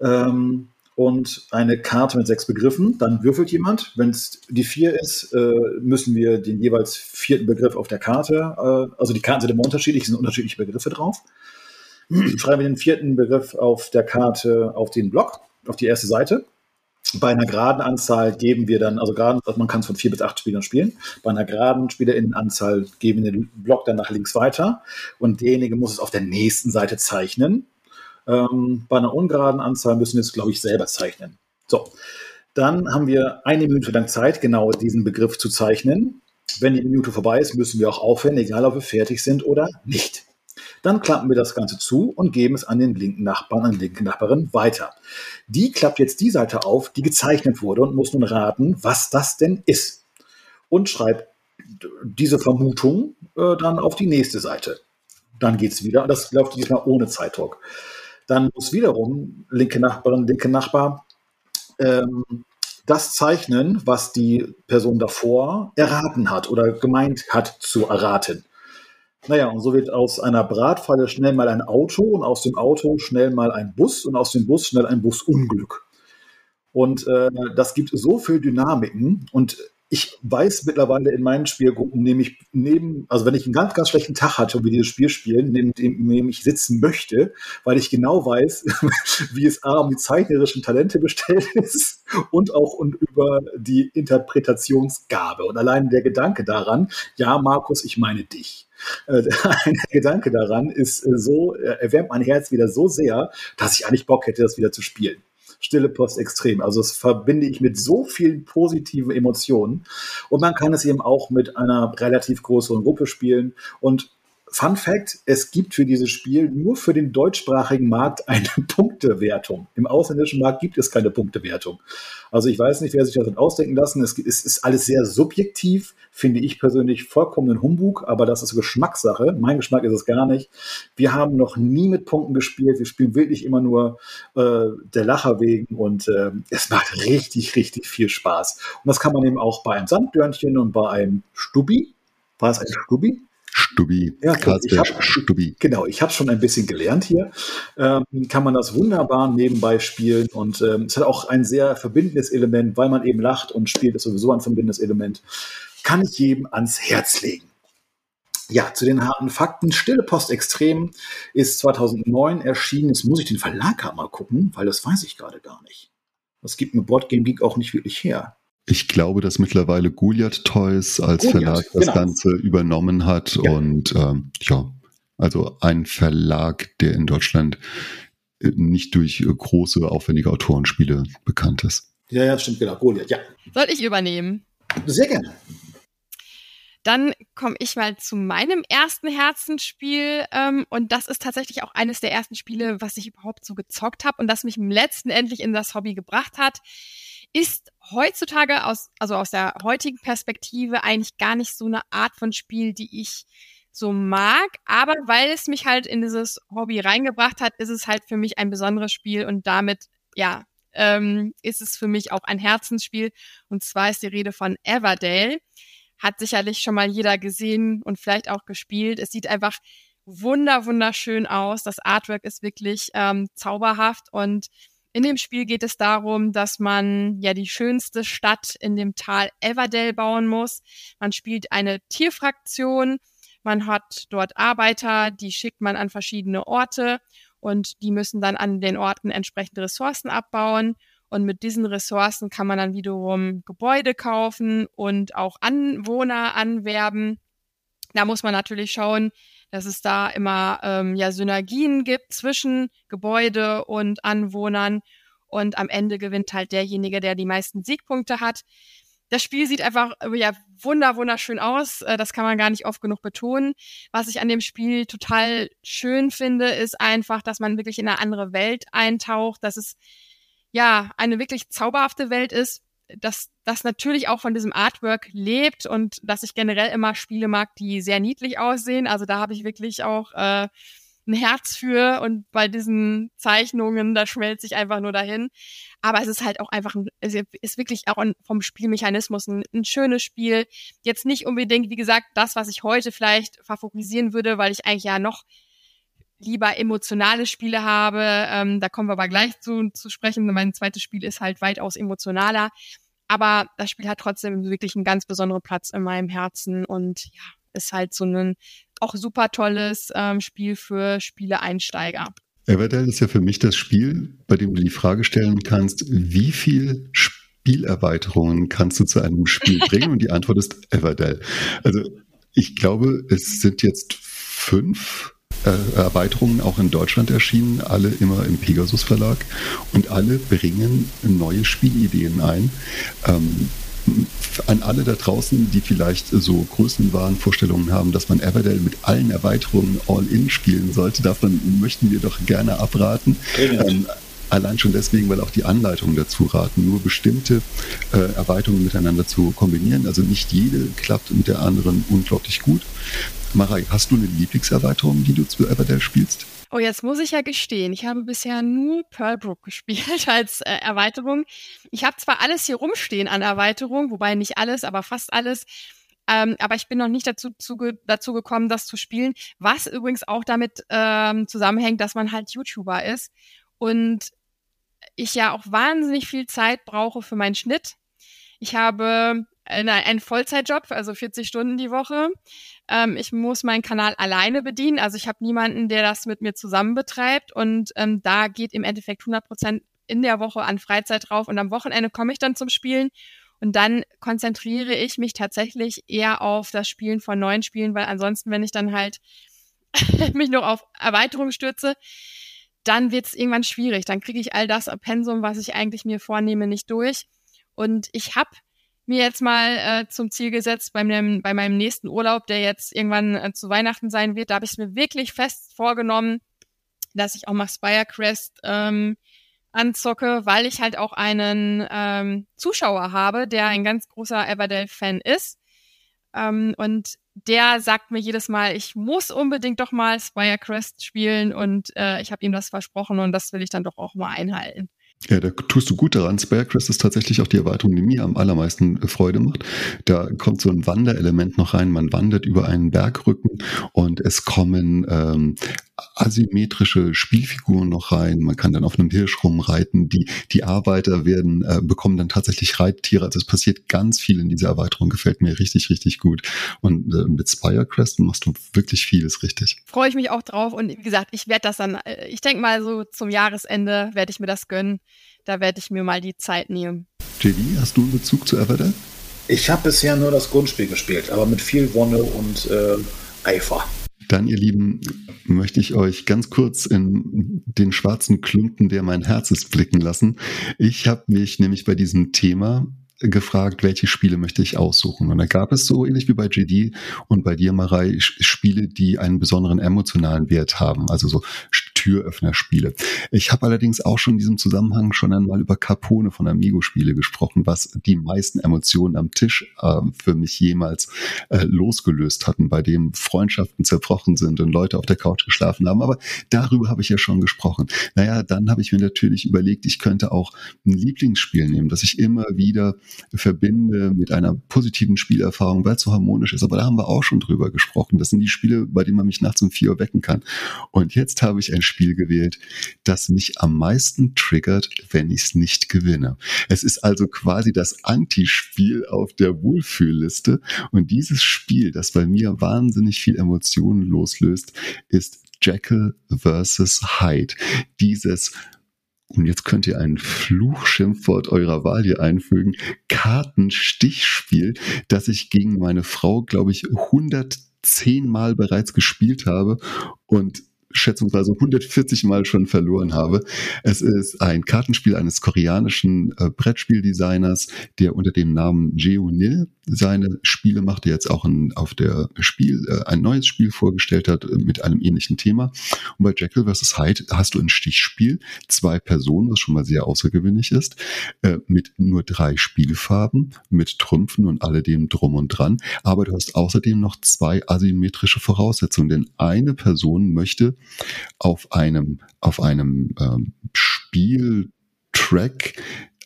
ähm, und eine Karte mit sechs Begriffen. Dann würfelt jemand. Wenn es die vier ist, äh, müssen wir den jeweils vierten Begriff auf der Karte, äh, also die Karten sind immer unterschiedlich, sind unterschiedliche Begriffe drauf. <clears throat> Schreiben wir den vierten Begriff auf der Karte auf den Block, auf die erste Seite. Bei einer geraden Anzahl geben wir dann, also gerade, also man kann es von vier bis acht Spielern spielen. Bei einer geraden Spielerinnenanzahl geben wir den Block dann nach links weiter und derjenige muss es auf der nächsten Seite zeichnen. Ähm, bei einer ungeraden Anzahl müssen wir es, glaube ich, selber zeichnen. So, dann haben wir eine Minute lang Zeit, genau diesen Begriff zu zeichnen. Wenn die Minute vorbei ist, müssen wir auch aufhören, egal ob wir fertig sind oder nicht. Dann klappen wir das Ganze zu und geben es an den linken Nachbarn, an die linke Nachbarin weiter. Die klappt jetzt die Seite auf, die gezeichnet wurde und muss nun raten, was das denn ist. Und schreibt diese Vermutung äh, dann auf die nächste Seite. Dann geht es wieder. Das läuft diesmal ohne Zeitdruck. Dann muss wiederum linke Nachbarin, linke Nachbar ähm, das zeichnen, was die Person davor erraten hat oder gemeint hat zu erraten. Naja, und so wird aus einer Bratfalle schnell mal ein Auto und aus dem Auto schnell mal ein Bus und aus dem Bus schnell ein Busunglück. Und äh, das gibt so viel Dynamiken und ich weiß mittlerweile in meinen Spielgruppen, nämlich neben, also wenn ich einen ganz, ganz schlechten Tag hatte und wir dieses Spiel spielen, neben dem ich sitzen möchte, weil ich genau weiß, <laughs> wie es A um die zeichnerischen Talente bestellt <laughs> ist und auch und über die Interpretationsgabe. Und allein der Gedanke daran, ja, Markus, ich meine dich. Äh, <laughs> der Gedanke daran ist äh, so, erwärmt mein Herz wieder so sehr, dass ich eigentlich Bock hätte, das wieder zu spielen. Stille Post extrem. Also das verbinde ich mit so vielen positiven Emotionen. Und man kann es eben auch mit einer relativ größeren Gruppe spielen. Und Fun Fact: Es gibt für dieses Spiel nur für den deutschsprachigen Markt eine <laughs> Punktewertung. Im ausländischen Markt gibt es keine Punktewertung. Also ich weiß nicht, wer sich das ausdenken lassen. Es ist, alles sehr subjektiv, finde ich persönlich vollkommen Humbug, aber das ist Geschmackssache. Mein Geschmack ist es gar nicht. Wir haben noch nie mit Punkten gespielt. Wir spielen wirklich immer nur äh, der Lacher wegen und äh, es macht richtig, richtig viel Spaß. Und das kann man eben auch bei einem Sanddörnchen und bei einem Stubi. War es ein Stubi? Stubbi, ja, ich hab, Stubbi. Genau, ich habe schon ein bisschen gelernt hier. Ähm, kann man das wunderbar nebenbei spielen und ähm, es hat auch ein sehr verbindendes Element, weil man eben lacht und spielt, ist sowieso ein verbindendes Element. Kann ich jedem ans Herz legen. Ja, zu den harten Fakten. Stille Post Extrem ist 2009 erschienen. Jetzt muss ich den Verlag mal gucken, weil das weiß ich gerade gar nicht. Das gibt mir Boardgame Geek auch nicht wirklich her. Ich glaube, dass mittlerweile Goliath Toys als Goliath, Verlag das genau. Ganze übernommen hat. Ja. Und ähm, ja, also ein Verlag, der in Deutschland äh, nicht durch äh, große, aufwendige Autorenspiele bekannt ist. Ja, ja, stimmt, genau. Goliath, ja. Soll ich übernehmen? Sehr gerne. Dann komme ich mal zu meinem ersten Herzensspiel ähm, und das ist tatsächlich auch eines der ersten Spiele, was ich überhaupt so gezockt habe und das mich im letzten endlich in das Hobby gebracht hat ist heutzutage aus, also aus der heutigen Perspektive eigentlich gar nicht so eine Art von Spiel, die ich so mag, aber weil es mich halt in dieses Hobby reingebracht hat, ist es halt für mich ein besonderes Spiel und damit, ja, ähm, ist es für mich auch ein Herzensspiel. Und zwar ist die Rede von Everdale. Hat sicherlich schon mal jeder gesehen und vielleicht auch gespielt. Es sieht einfach wunder, wunderschön aus. Das Artwork ist wirklich ähm, zauberhaft und in dem Spiel geht es darum, dass man ja die schönste Stadt in dem Tal Everdell bauen muss. Man spielt eine Tierfraktion. Man hat dort Arbeiter, die schickt man an verschiedene Orte und die müssen dann an den Orten entsprechende Ressourcen abbauen. Und mit diesen Ressourcen kann man dann wiederum Gebäude kaufen und auch Anwohner anwerben. Da muss man natürlich schauen, dass es da immer ähm, ja Synergien gibt zwischen Gebäude und Anwohnern und am Ende gewinnt halt derjenige, der die meisten Siegpunkte hat. Das Spiel sieht einfach ja wunder wunderschön aus. Äh, das kann man gar nicht oft genug betonen. Was ich an dem Spiel total schön finde, ist einfach, dass man wirklich in eine andere Welt eintaucht, dass es ja eine wirklich zauberhafte Welt ist, dass das natürlich auch von diesem Artwork lebt und dass ich generell immer Spiele mag, die sehr niedlich aussehen. Also da habe ich wirklich auch äh, ein Herz für und bei diesen Zeichnungen, da schmelze ich einfach nur dahin. Aber es ist halt auch einfach, ein, es ist wirklich auch ein, vom Spielmechanismus ein, ein schönes Spiel. Jetzt nicht unbedingt, wie gesagt, das, was ich heute vielleicht favorisieren würde, weil ich eigentlich ja noch lieber emotionale Spiele habe. Ähm, da kommen wir aber gleich zu, zu sprechen. Mein zweites Spiel ist halt weitaus emotionaler. Aber das Spiel hat trotzdem wirklich einen ganz besonderen Platz in meinem Herzen und ja, ist halt so ein auch super tolles ähm, Spiel für Spieleeinsteiger. Everdell ist ja für mich das Spiel, bei dem du die Frage stellen kannst, wie viel Spielerweiterungen kannst du zu einem Spiel <laughs> bringen? Und die Antwort ist Everdell. Also ich glaube, es sind jetzt fünf Erweiterungen auch in Deutschland erschienen, alle immer im Pegasus Verlag und alle bringen neue Spielideen ein. Ähm, an alle da draußen, die vielleicht so größenwahren Vorstellungen haben, dass man Everdell mit allen Erweiterungen all-in spielen sollte, davon möchten wir doch gerne abraten. Ähm, allein schon deswegen, weil auch die Anleitungen dazu raten, nur bestimmte äh, Erweiterungen miteinander zu kombinieren. Also nicht jede klappt mit der anderen unglaublich gut. Marei, hast du eine Lieblingserweiterung, die du zu Everdell spielst? Oh, jetzt muss ich ja gestehen, ich habe bisher nur Pearlbrook gespielt <laughs> als äh, Erweiterung. Ich habe zwar alles hier rumstehen an Erweiterung, wobei nicht alles, aber fast alles. Ähm, aber ich bin noch nicht dazu, zu, dazu gekommen, das zu spielen, was übrigens auch damit ähm, zusammenhängt, dass man halt YouTuber ist und ich ja auch wahnsinnig viel Zeit brauche für meinen Schnitt. Ich habe einen Vollzeitjob, also 40 Stunden die Woche. Ähm, ich muss meinen Kanal alleine bedienen, also ich habe niemanden, der das mit mir zusammen betreibt und ähm, da geht im Endeffekt 100 Prozent in der Woche an Freizeit drauf und am Wochenende komme ich dann zum Spielen und dann konzentriere ich mich tatsächlich eher auf das Spielen von neuen Spielen, weil ansonsten, wenn ich dann halt <laughs> mich noch auf Erweiterung stürze, dann wird es irgendwann schwierig. Dann kriege ich all das Pensum, was ich eigentlich mir vornehme, nicht durch. Und ich habe mir jetzt mal äh, zum Ziel gesetzt bei meinem, bei meinem nächsten Urlaub, der jetzt irgendwann äh, zu Weihnachten sein wird. Da habe ich mir wirklich fest vorgenommen, dass ich auch mal Spirecrest ähm, anzocke, weil ich halt auch einen ähm, Zuschauer habe, der ein ganz großer Everdell-Fan ist. Ähm, und der sagt mir jedes Mal, ich muss unbedingt doch mal Spirecrest spielen und äh, ich habe ihm das versprochen und das will ich dann doch auch mal einhalten. Ja, da tust du gut daran. Sparecrest ist tatsächlich auch die Erweiterung, die mir am allermeisten äh, Freude macht. Da kommt so ein Wanderelement noch rein. Man wandert über einen Bergrücken und es kommen ähm, asymmetrische Spielfiguren noch rein. Man kann dann auf einem Hirsch rumreiten. Die, die Arbeiter werden, äh, bekommen dann tatsächlich Reittiere. Also es passiert ganz viel in dieser Erweiterung. Gefällt mir richtig, richtig gut. Und äh, mit Spirecrest machst du wirklich vieles richtig. Freue ich mich auch drauf. Und wie gesagt, ich werde das dann, äh, ich denke mal so zum Jahresende werde ich mir das gönnen da werde ich mir mal die Zeit nehmen. JD, hast du einen Bezug zu Everdell? Ich habe bisher nur das Grundspiel gespielt, aber mit viel Wonne und äh, Eifer. Dann, ihr Lieben, möchte ich euch ganz kurz in den schwarzen Klumpen, der mein Herz ist, blicken lassen. Ich habe mich nämlich bei diesem Thema gefragt, welche Spiele möchte ich aussuchen. Und da gab es so ähnlich wie bei JD und bei dir, Marei, Spiele, die einen besonderen emotionalen Wert haben, also so Türöffner-Spiele. Ich habe allerdings auch schon in diesem Zusammenhang schon einmal über Capone von Amigo-Spiele gesprochen, was die meisten Emotionen am Tisch äh, für mich jemals äh, losgelöst hatten, bei dem Freundschaften zerbrochen sind und Leute auf der Couch geschlafen haben. Aber darüber habe ich ja schon gesprochen. Naja, dann habe ich mir natürlich überlegt, ich könnte auch ein Lieblingsspiel nehmen, das ich immer wieder verbinde mit einer positiven Spielerfahrung, weil es so harmonisch ist. Aber da haben wir auch schon drüber gesprochen. Das sind die Spiele, bei denen man mich nachts um vier Uhr wecken kann. Und jetzt habe ich ein Spiel gewählt, das mich am meisten triggert, wenn ich es nicht gewinne. Es ist also quasi das Antispiel auf der Wohlfühlliste. Und dieses Spiel, das bei mir wahnsinnig viel Emotionen loslöst, ist Jekyll versus Hyde. Dieses und jetzt könnt ihr ein Fluchschimpfwort eurer Wahl hier einfügen. Kartenstichspiel, das ich gegen meine Frau, glaube ich, 110 Mal bereits gespielt habe und schätzungsweise 140 Mal schon verloren habe. Es ist ein Kartenspiel eines koreanischen äh, Brettspieldesigners, der unter dem Namen Jeo Nil seine Spiele macht, der jetzt auch ein, auf der Spiel äh, ein neues Spiel vorgestellt hat äh, mit einem ähnlichen Thema. Und bei Jekyll vs. Hyde hast du ein Stichspiel, zwei Personen, was schon mal sehr außergewöhnlich ist, äh, mit nur drei Spielfarben, mit Trümpfen und alledem drum und dran. Aber du hast außerdem noch zwei asymmetrische Voraussetzungen, denn eine Person möchte auf einem, auf einem ähm, Spieltrack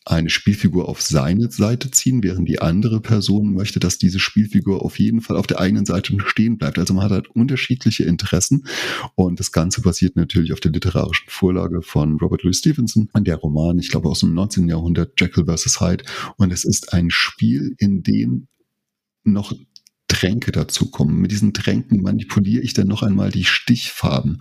eine Spielfigur auf seine Seite ziehen, während die andere Person möchte, dass diese Spielfigur auf jeden Fall auf der eigenen Seite stehen bleibt. Also man hat halt unterschiedliche Interessen und das Ganze basiert natürlich auf der literarischen Vorlage von Robert Louis Stevenson, der Roman, ich glaube aus dem 19. Jahrhundert, Jekyll vs. Hyde. Und es ist ein Spiel, in dem noch Tränke dazukommen. Mit diesen Tränken manipuliere ich dann noch einmal die Stichfarben.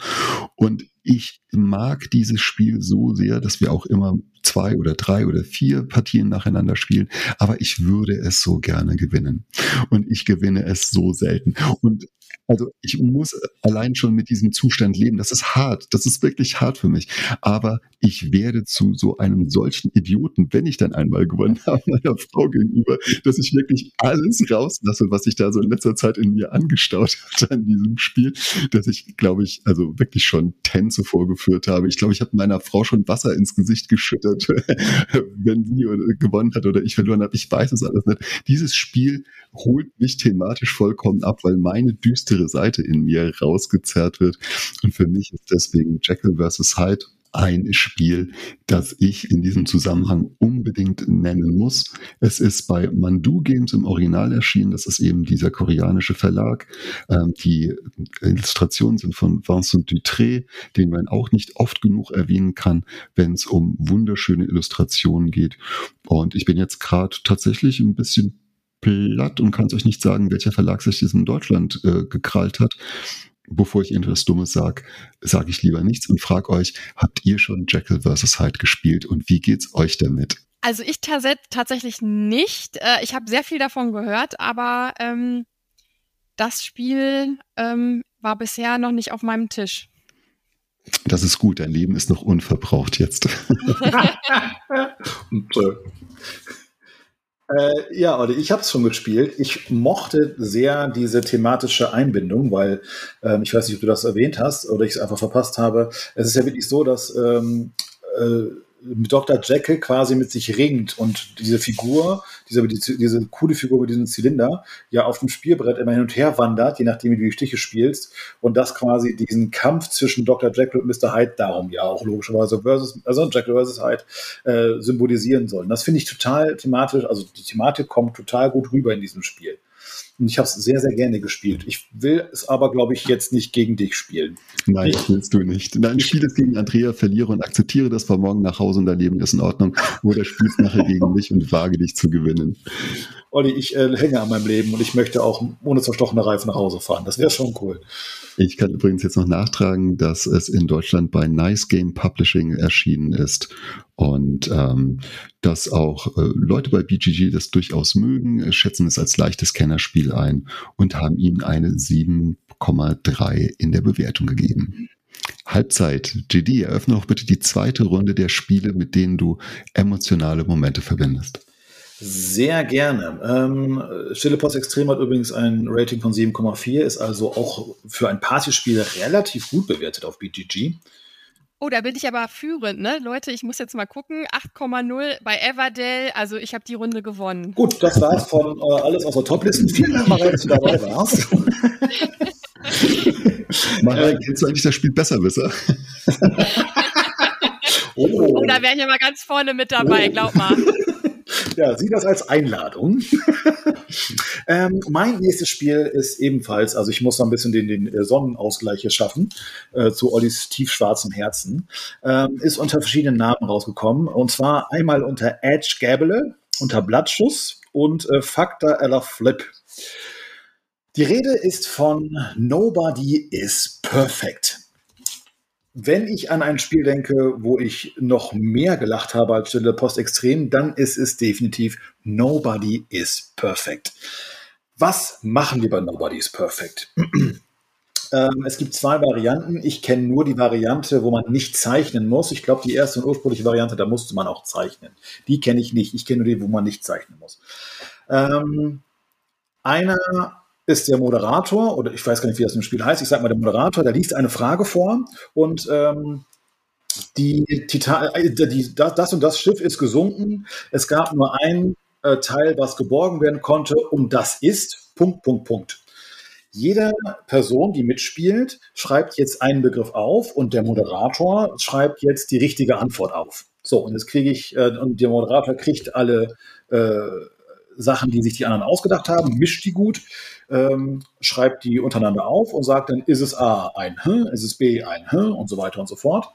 Und ich mag dieses Spiel so sehr, dass wir auch immer zwei oder drei oder vier Partien nacheinander spielen, aber ich würde es so gerne gewinnen. Und ich gewinne es so selten. Und also ich muss allein schon mit diesem Zustand leben. Das ist hart. Das ist wirklich hart für mich. Aber ich werde zu so einem solchen Idioten, wenn ich dann einmal gewonnen <laughs> habe, meiner Frau gegenüber, dass ich wirklich alles rauslasse, was sich da so in letzter Zeit in mir angestaut hat an diesem Spiel, dass ich, glaube ich, also wirklich schon Tänze vorgeführt habe. Ich glaube, ich habe meiner Frau schon Wasser ins Gesicht geschüttet <laughs> wenn sie gewonnen hat oder ich verloren habe. Ich weiß es alles nicht. Dieses Spiel holt mich thematisch vollkommen ab, weil meine düstere Seite in mir rausgezerrt wird. Und für mich ist deswegen Jekyll vs. Hyde ein Spiel, das ich in diesem Zusammenhang unbedingt nennen muss. Es ist bei Mandu Games im Original erschienen. Das ist eben dieser koreanische Verlag. Ähm, die Illustrationen sind von Vincent Dutré, den man auch nicht oft genug erwähnen kann, wenn es um wunderschöne Illustrationen geht. Und ich bin jetzt gerade tatsächlich ein bisschen platt und kann es euch nicht sagen, welcher Verlag sich das in Deutschland äh, gekrallt hat bevor ich irgendwas Dummes sage, sage ich lieber nichts und frage euch, habt ihr schon Jekyll vs. Hyde gespielt und wie geht's euch damit? Also ich tatsächlich nicht. Äh, ich habe sehr viel davon gehört, aber ähm, das Spiel ähm, war bisher noch nicht auf meinem Tisch. Das ist gut, dein Leben ist noch unverbraucht jetzt. <laughs> <laughs> und, äh, äh, ja, oder ich habe es schon gespielt. Ich mochte sehr diese thematische Einbindung, weil ähm, ich weiß nicht, ob du das erwähnt hast oder ich es einfach verpasst habe. Es ist ja wirklich so, dass ähm, äh, Dr. Jekyll quasi mit sich ringt und diese Figur, diese, diese coole Figur mit diesem Zylinder, ja auf dem Spielbrett immer hin und her wandert, je nachdem, wie du die Stiche spielst, und das quasi diesen Kampf zwischen Dr. Jekyll und Mr. Hyde darum ja auch logischerweise versus, also Jekyll versus Hyde äh, symbolisieren sollen. Das finde ich total thematisch, also die Thematik kommt total gut rüber in diesem Spiel. Und ich habe es sehr, sehr gerne gespielt. Ich will es aber, glaube ich, jetzt nicht gegen dich spielen. Nein, das willst du nicht. Nein, spiel es gegen Andrea, verliere und akzeptiere das, war morgen nach Hause und dein Leben ist in Ordnung. Oder spielst nachher <laughs> gegen mich und wage dich zu gewinnen. Olli, ich äh, hänge an meinem Leben und ich möchte auch ohne zerstochene Reifen nach Hause fahren. Das wäre schon cool. Ich kann übrigens jetzt noch nachtragen, dass es in Deutschland bei Nice Game Publishing erschienen ist und ähm, dass auch äh, Leute bei BGG das durchaus mögen, äh, schätzen es als leichtes Kennerspiel ein und haben ihnen eine 7,3 in der Bewertung gegeben. Halbzeit. GD, eröffne auch bitte die zweite Runde der Spiele, mit denen du emotionale Momente verbindest. Sehr gerne. Ähm, Stille Post Extrem hat übrigens ein Rating von 7,4, ist also auch für ein Partyspiel relativ gut bewertet auf BGG. Oh, da bin ich aber führend, ne? Leute, ich muss jetzt mal gucken. 8,0 bei Everdell. Also ich habe die Runde gewonnen. Gut, das war's von äh, alles aus der Toplisten. Vielen Dank, Maria, dass du dabei <laughs> warst. <laughs> Maria, kennst du eigentlich das Spiel Besserwisser? <laughs> oh. oh, da wäre ich ja mal ganz vorne mit dabei, oh. glaub mal. Ja, sieh das als Einladung. <laughs> ähm, mein nächstes Spiel ist ebenfalls, also ich muss noch ein bisschen den, den äh, Sonnenausgleich hier schaffen, äh, zu Ollis tiefschwarzem Herzen, ähm, ist unter verschiedenen Namen rausgekommen. Und zwar einmal unter Edge Gabele, unter Blattschuss und äh, Factor Ella Flip. Die Rede ist von Nobody is Perfect wenn ich an ein Spiel denke, wo ich noch mehr gelacht habe als Stille Post Extrem, dann ist es definitiv Nobody is Perfect. Was machen wir bei Nobody is Perfect? <clears throat> ähm, es gibt zwei Varianten. Ich kenne nur die Variante, wo man nicht zeichnen muss. Ich glaube, die erste und ursprüngliche Variante, da musste man auch zeichnen. Die kenne ich nicht. Ich kenne nur die, wo man nicht zeichnen muss. Ähm, einer ist der Moderator, oder ich weiß gar nicht, wie das im Spiel heißt, ich sage mal der Moderator, der liest eine Frage vor und ähm, die, Titan, äh, die, das und das Schiff ist gesunken. Es gab nur ein äh, Teil, was geborgen werden konnte, und das ist Punkt, Punkt, Punkt. Jede Person, die mitspielt, schreibt jetzt einen Begriff auf und der Moderator schreibt jetzt die richtige Antwort auf. So, und jetzt kriege ich, äh, und der Moderator kriegt alle äh, Sachen, die sich die anderen ausgedacht haben, mischt die gut ähm, schreibt die untereinander auf und sagt dann, ist es A ein H, ist es B ein H und so weiter und so fort.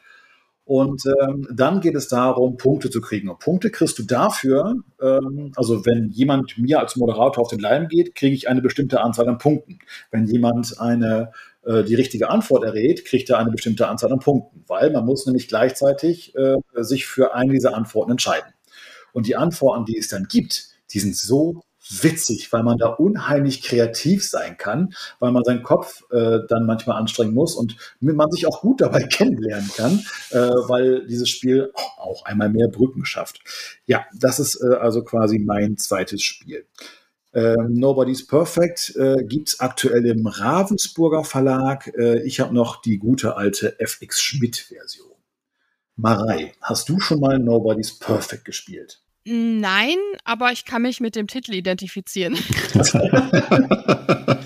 Und ähm, dann geht es darum, Punkte zu kriegen. Und Punkte kriegst du dafür, ähm, also wenn jemand mir als Moderator auf den Leim geht, kriege ich eine bestimmte Anzahl an Punkten. Wenn jemand eine äh, die richtige Antwort errät, kriegt er eine bestimmte Anzahl an Punkten, weil man muss nämlich gleichzeitig äh, sich für eine dieser Antworten entscheiden. Und die Antworten, die es dann gibt, die sind so witzig, weil man da unheimlich kreativ sein kann, weil man seinen Kopf äh, dann manchmal anstrengen muss und man sich auch gut dabei <laughs> kennenlernen kann, äh, weil dieses Spiel auch einmal mehr Brücken schafft. Ja, das ist äh, also quasi mein zweites Spiel. Ähm, Nobody's Perfect äh, gibt es aktuell im Ravensburger Verlag. Äh, ich habe noch die gute alte FX Schmidt-Version. Marei, hast du schon mal Nobody's Perfect gespielt? Nein, aber ich kann mich mit dem Titel identifizieren. <laughs>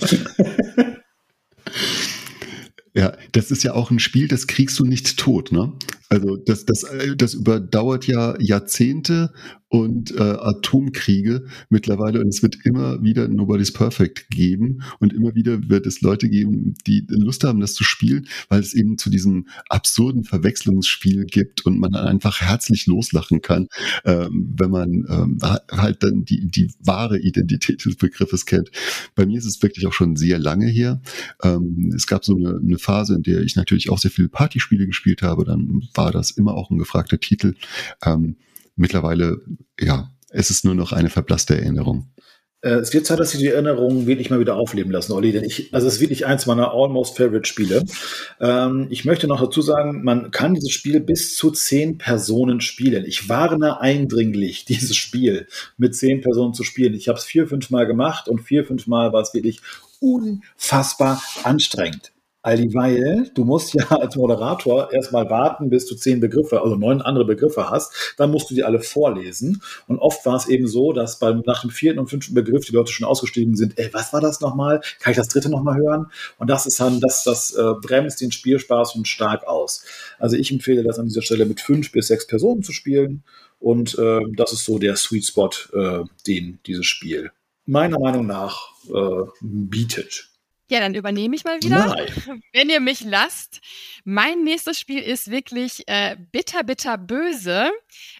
Ja, das ist ja auch ein Spiel, das kriegst du nicht tot, ne? Also das, das, das überdauert ja Jahrzehnte und äh, Atomkriege mittlerweile und es wird immer wieder Nobody's Perfect geben und immer wieder wird es Leute geben, die Lust haben, das zu spielen, weil es eben zu diesem absurden Verwechslungsspiel gibt und man dann einfach herzlich loslachen kann, ähm, wenn man ähm, halt dann die, die wahre Identität des Begriffes kennt. Bei mir ist es wirklich auch schon sehr lange her. Ähm, es gab so eine, eine Phase, in der ich natürlich auch sehr viele Partyspiele gespielt habe, dann war das immer auch ein gefragter Titel. Ähm, mittlerweile, ja, es ist nur noch eine verblasste Erinnerung. Äh, es wird Zeit, dass Sie die Erinnerungen wirklich mal wieder aufleben lassen, Olli, denn ich, also es ist wirklich eins meiner almost favorite Spiele. Ähm, ich möchte noch dazu sagen, man kann dieses Spiel bis zu zehn Personen spielen. Ich warne eindringlich, <laughs> dieses Spiel mit zehn Personen zu spielen. Ich habe es vier, fünf Mal gemacht und vier, fünf Mal war es wirklich unfassbar anstrengend. Alldieweil, du musst ja als Moderator erstmal warten, bis du zehn Begriffe, also neun andere Begriffe hast. Dann musst du die alle vorlesen. Und oft war es eben so, dass beim, nach dem vierten und fünften Begriff die Leute schon ausgestiegen sind. Ey, was war das nochmal? Kann ich das dritte nochmal hören? Und das ist dann, das, das äh, bremst den Spielspaß und stark aus. Also ich empfehle das an dieser Stelle mit fünf bis sechs Personen zu spielen. Und äh, das ist so der Sweet Spot, äh, den dieses Spiel meiner Meinung nach äh, bietet. Ja, dann übernehme ich mal wieder. Nein. <laughs> Wenn ihr mich lasst. Mein nächstes Spiel ist wirklich äh, bitter, bitter böse.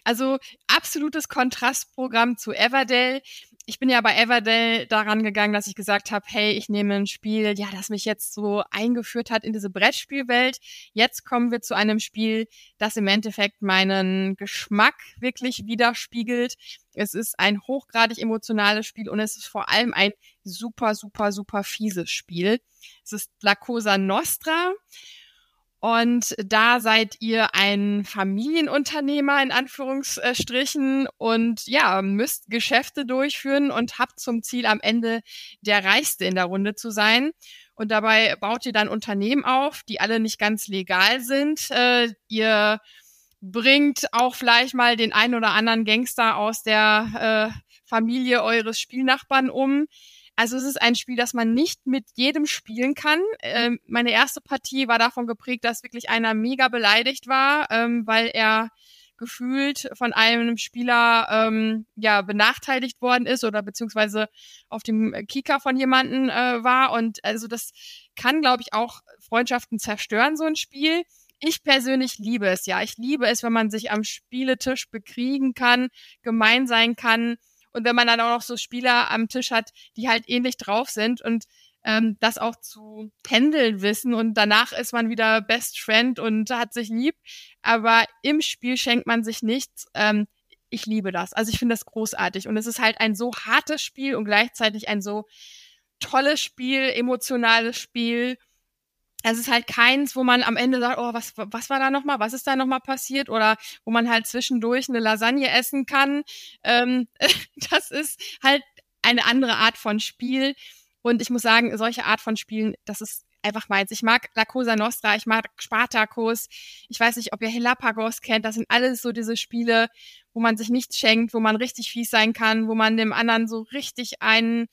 Also absolutes Kontrastprogramm zu Everdell ich bin ja bei Everdell daran gegangen, dass ich gesagt habe, hey, ich nehme ein Spiel, ja, das mich jetzt so eingeführt hat in diese Brettspielwelt. Jetzt kommen wir zu einem Spiel, das im Endeffekt meinen Geschmack wirklich widerspiegelt. Es ist ein hochgradig emotionales Spiel und es ist vor allem ein super, super, super fieses Spiel. Es ist La Cosa Nostra. Und da seid ihr ein Familienunternehmer in Anführungsstrichen und ja, müsst Geschäfte durchführen und habt zum Ziel am Ende der Reichste in der Runde zu sein. Und dabei baut ihr dann Unternehmen auf, die alle nicht ganz legal sind. Äh, ihr bringt auch vielleicht mal den einen oder anderen Gangster aus der äh, Familie eures Spielnachbarn um. Also es ist ein Spiel, das man nicht mit jedem spielen kann. Ähm, meine erste Partie war davon geprägt, dass wirklich einer mega beleidigt war, ähm, weil er gefühlt von einem Spieler ähm, ja benachteiligt worden ist oder beziehungsweise auf dem Kika von jemanden äh, war und also das kann glaube ich auch Freundschaften zerstören so ein Spiel. Ich persönlich liebe es ja. Ich liebe es, wenn man sich am Spieletisch bekriegen kann, gemein sein kann und wenn man dann auch noch so Spieler am Tisch hat, die halt ähnlich drauf sind und ähm, das auch zu handeln wissen und danach ist man wieder Best Friend und hat sich lieb. Aber im Spiel schenkt man sich nichts. Ähm, ich liebe das. Also ich finde das großartig. Und es ist halt ein so hartes Spiel und gleichzeitig ein so tolles Spiel, emotionales Spiel es ist halt keins, wo man am Ende sagt, oh, was, was war da nochmal, was ist da nochmal passiert oder wo man halt zwischendurch eine Lasagne essen kann. Ähm, <laughs> das ist halt eine andere Art von Spiel. Und ich muss sagen, solche Art von Spielen, das ist einfach meins. Ich mag La Cosa Nostra, ich mag Spartacus. Ich weiß nicht, ob ihr Helapagos kennt. Das sind alles so diese Spiele, wo man sich nichts schenkt, wo man richtig fies sein kann, wo man dem anderen so richtig einen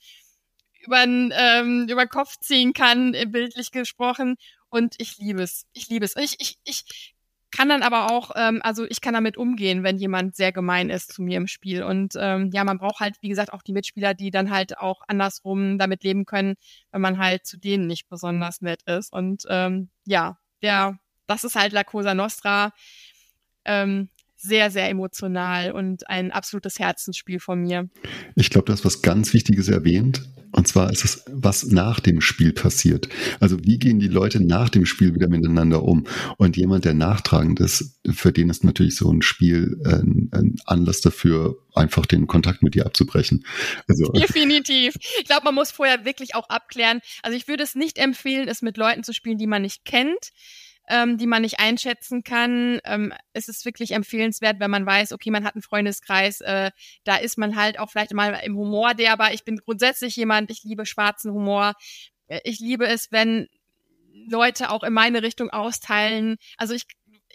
über ähm, über Kopf ziehen kann, äh, bildlich gesprochen. Und ich liebe es. Ich liebe es. Ich, ich, ich kann dann aber auch, ähm, also ich kann damit umgehen, wenn jemand sehr gemein ist zu mir im Spiel. Und ähm, ja, man braucht halt, wie gesagt, auch die Mitspieler, die dann halt auch andersrum damit leben können, wenn man halt zu denen nicht besonders nett ist. Und ähm, ja, der, das ist halt La Cosa Nostra. Ähm, sehr, sehr emotional und ein absolutes Herzensspiel von mir. Ich glaube, du hast was ganz Wichtiges erwähnt. Und zwar ist es, was nach dem Spiel passiert. Also wie gehen die Leute nach dem Spiel wieder miteinander um? Und jemand, der nachtragend ist, für den ist natürlich so ein Spiel ein, ein Anlass dafür, einfach den Kontakt mit dir abzubrechen. Also, <laughs> Definitiv. Ich glaube, man muss vorher wirklich auch abklären. Also ich würde es nicht empfehlen, es mit Leuten zu spielen, die man nicht kennt ähm, die man nicht einschätzen kann. Ähm, es ist wirklich empfehlenswert, wenn man weiß, okay, man hat einen Freundeskreis, äh, da ist man halt auch vielleicht mal im Humor der, aber ich bin grundsätzlich jemand, ich liebe schwarzen Humor. Äh, ich liebe es, wenn Leute auch in meine Richtung austeilen. Also ich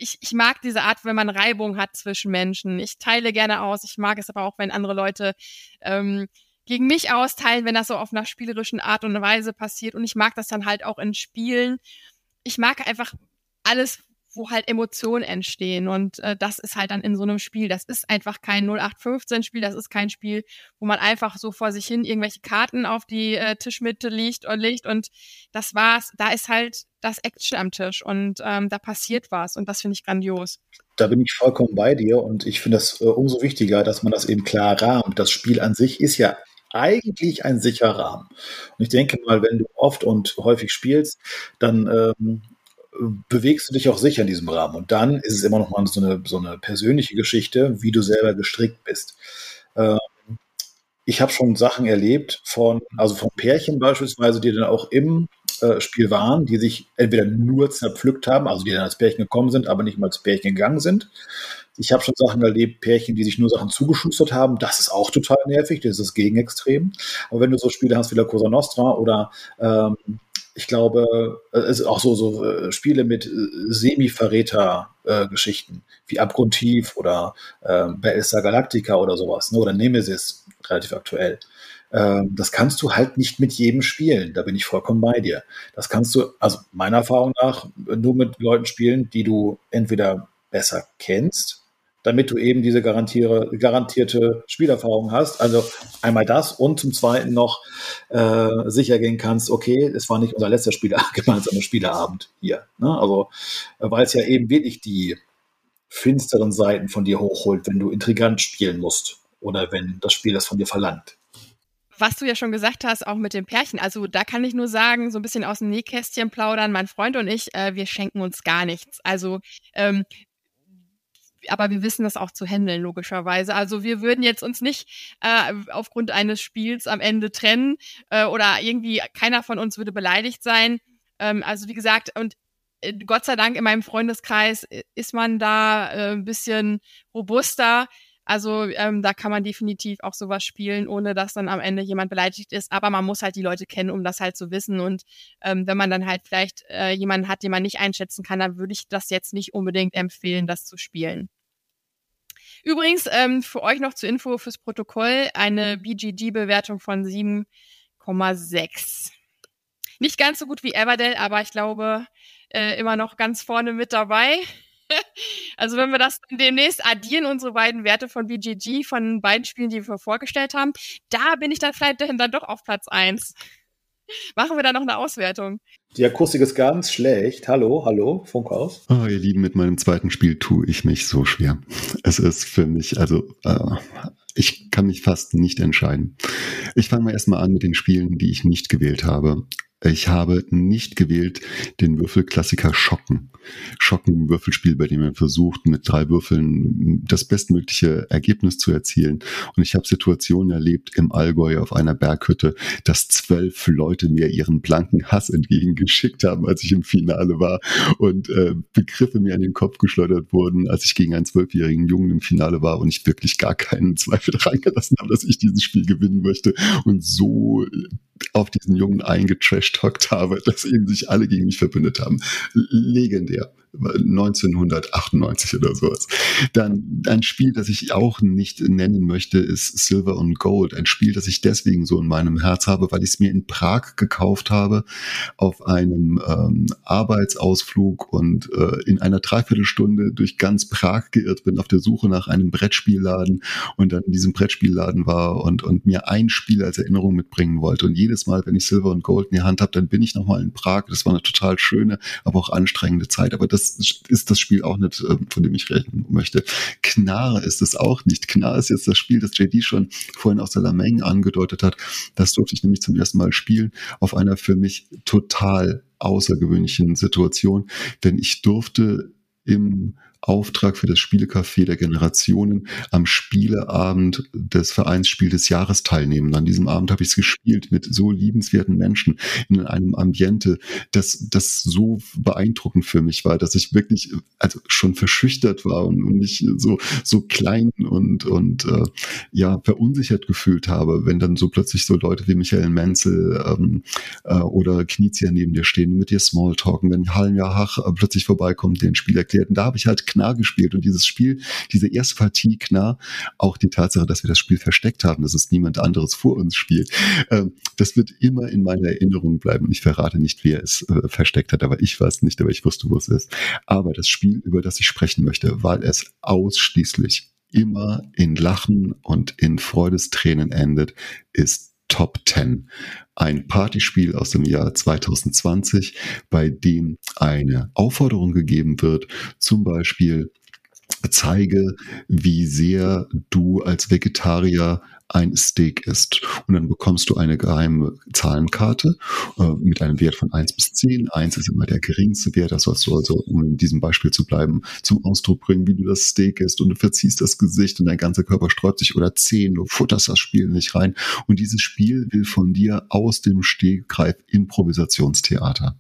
ich, ich mag diese Art, wenn man Reibung hat zwischen Menschen. Ich teile gerne aus. Ich mag es aber auch, wenn andere Leute ähm, gegen mich austeilen, wenn das so auf einer spielerischen Art und Weise passiert. Und ich mag das dann halt auch in Spielen. Ich mag einfach alles, wo halt Emotionen entstehen. Und äh, das ist halt dann in so einem Spiel. Das ist einfach kein 0815-Spiel, das ist kein Spiel, wo man einfach so vor sich hin irgendwelche Karten auf die äh, Tischmitte legt und legt und das war's. Da ist halt das Action am Tisch und ähm, da passiert was und das finde ich grandios. Da bin ich vollkommen bei dir und ich finde es äh, umso wichtiger, dass man das eben klar rahmt. Das Spiel an sich ist ja eigentlich ein sicherer Rahmen. Und ich denke mal, wenn du oft und häufig spielst, dann ähm, bewegst du dich auch sicher in diesem Rahmen. Und dann ist es immer noch mal so eine, so eine persönliche Geschichte, wie du selber gestrickt bist. Ähm, ich habe schon Sachen erlebt von, also von Pärchen beispielsweise, die dann auch im äh, Spiel waren, die sich entweder nur zerpflückt haben, also die dann als Pärchen gekommen sind, aber nicht mal als Pärchen gegangen sind. Ich habe schon Sachen erlebt, Pärchen, die sich nur Sachen zugeschustert haben. Das ist auch total nervig, das ist das Gegenextrem. Aber wenn du so Spiele hast wie La Cosa Nostra oder ähm, ich glaube, es ist auch so, so äh, Spiele mit äh, Semi-Verräter-Geschichten, äh, wie Abgrundtief oder äh, Battlestar Galactica oder sowas, ne, oder Nemesis, relativ aktuell. Ähm, das kannst du halt nicht mit jedem spielen. Da bin ich vollkommen bei dir. Das kannst du, also meiner Erfahrung nach, nur mit Leuten spielen, die du entweder besser kennst damit du eben diese garantierte Spielerfahrung hast. Also einmal das und zum Zweiten noch äh, sicher gehen kannst, okay, es war nicht unser letzter Spieler, <laughs> gemeinsamer Spieleabend hier. Ne? Also, weil es ja eben wirklich die finsteren Seiten von dir hochholt, wenn du intrigant spielen musst oder wenn das Spiel das von dir verlangt was du ja schon gesagt hast, auch mit dem Pärchen, also da kann ich nur sagen, so ein bisschen aus dem Nähkästchen plaudern, mein Freund und ich, äh, wir schenken uns gar nichts. Also ähm, aber wir wissen das auch zu handeln, logischerweise. Also wir würden jetzt uns nicht äh, aufgrund eines Spiels am Ende trennen äh, oder irgendwie keiner von uns würde beleidigt sein. Ähm, also wie gesagt, und äh, Gott sei Dank in meinem Freundeskreis äh, ist man da äh, ein bisschen robuster. Also ähm, da kann man definitiv auch sowas spielen, ohne dass dann am Ende jemand beleidigt ist. Aber man muss halt die Leute kennen, um das halt zu wissen. Und ähm, wenn man dann halt vielleicht äh, jemanden hat, den man nicht einschätzen kann, dann würde ich das jetzt nicht unbedingt empfehlen, das zu spielen. Übrigens, ähm, für euch noch zur Info fürs Protokoll, eine BGG-Bewertung von 7,6. Nicht ganz so gut wie Everdell, aber ich glaube, äh, immer noch ganz vorne mit dabei. Also wenn wir das demnächst addieren, unsere beiden Werte von BGG, von beiden Spielen, die wir vorgestellt haben, da bin ich dann vielleicht dann doch auf Platz eins. Machen wir da noch eine Auswertung. Die Akustik ist ganz schlecht. Hallo, hallo, Funkhaus. Oh, ihr Lieben, mit meinem zweiten Spiel tue ich mich so schwer. Es ist für mich, also äh, ich kann mich fast nicht entscheiden. Ich fange mal erstmal an mit den Spielen, die ich nicht gewählt habe. Ich habe nicht gewählt den Würfelklassiker Schocken. Schocken, Würfelspiel, bei dem man versucht, mit drei Würfeln das bestmögliche Ergebnis zu erzielen. Und ich habe Situationen erlebt im Allgäu auf einer Berghütte, dass zwölf Leute mir ihren blanken Hass entgegengeschickt haben, als ich im Finale war und äh, Begriffe mir an den Kopf geschleudert wurden, als ich gegen einen zwölfjährigen Jungen im Finale war und ich wirklich gar keinen Zweifel daran gelassen habe, dass ich dieses Spiel gewinnen möchte und so auf diesen Jungen eingetrashtockt habe, <laughs> dass eben sich alle gegen mich verbündet haben. Legendär. 1998 oder sowas. Dann ein Spiel, das ich auch nicht nennen möchte, ist Silver and Gold. Ein Spiel, das ich deswegen so in meinem Herz habe, weil ich es mir in Prag gekauft habe auf einem ähm, Arbeitsausflug und äh, in einer Dreiviertelstunde durch ganz Prag geirrt bin auf der Suche nach einem Brettspielladen und dann in diesem Brettspielladen war und, und mir ein Spiel als Erinnerung mitbringen wollte. Und jedes Mal, wenn ich Silver and Gold in die Hand habe, dann bin ich nochmal in Prag. Das war eine total schöne, aber auch anstrengende Zeit. Aber das das ist das Spiel auch nicht, äh, von dem ich reden möchte. Knarre ist es auch nicht. Knarre ist jetzt das Spiel, das JD schon vorhin aus der Lameng angedeutet hat. Das durfte ich nämlich zum ersten Mal spielen auf einer für mich total außergewöhnlichen Situation, denn ich durfte im Auftrag für das Spielecafé der Generationen am Spieleabend des Vereinsspiel des Jahres teilnehmen. An diesem Abend habe ich es gespielt mit so liebenswerten Menschen in einem Ambiente, das, das so beeindruckend für mich war, dass ich wirklich also schon verschüchtert war und, und mich so, so klein und, und äh, ja, verunsichert gefühlt habe, wenn dann so plötzlich so Leute wie Michael Menzel ähm, äh, oder Knizia neben dir stehen und mit dir Smalltalken, wenn Hallenjahr Hach äh, plötzlich vorbeikommt, den Spiel erklärt. Und da habe ich halt Knarr gespielt und dieses Spiel, diese erste Partie Knarr, auch die Tatsache, dass wir das Spiel versteckt haben, dass es niemand anderes vor uns spielt, äh, das wird immer in meiner Erinnerung bleiben. Und ich verrate nicht, wer es äh, versteckt hat, aber ich weiß nicht, aber ich wusste, wo es ist. Aber das Spiel, über das ich sprechen möchte, weil es ausschließlich immer in Lachen und in Freudestränen endet, ist Top 10. Ein Partyspiel aus dem Jahr 2020, bei dem eine Aufforderung gegeben wird, zum Beispiel zeige, wie sehr du als Vegetarier ein Steak ist. Und dann bekommst du eine geheime Zahlenkarte äh, mit einem Wert von 1 bis 10. 1 ist immer der geringste Wert. Das sollst du also, um in diesem Beispiel zu bleiben, zum Ausdruck bringen, wie du das Steak isst. Und du verziehst das Gesicht und dein ganzer Körper sträubt sich. Oder 10, du futterst das Spiel nicht rein. Und dieses Spiel will von dir aus dem Stegreif Improvisationstheater.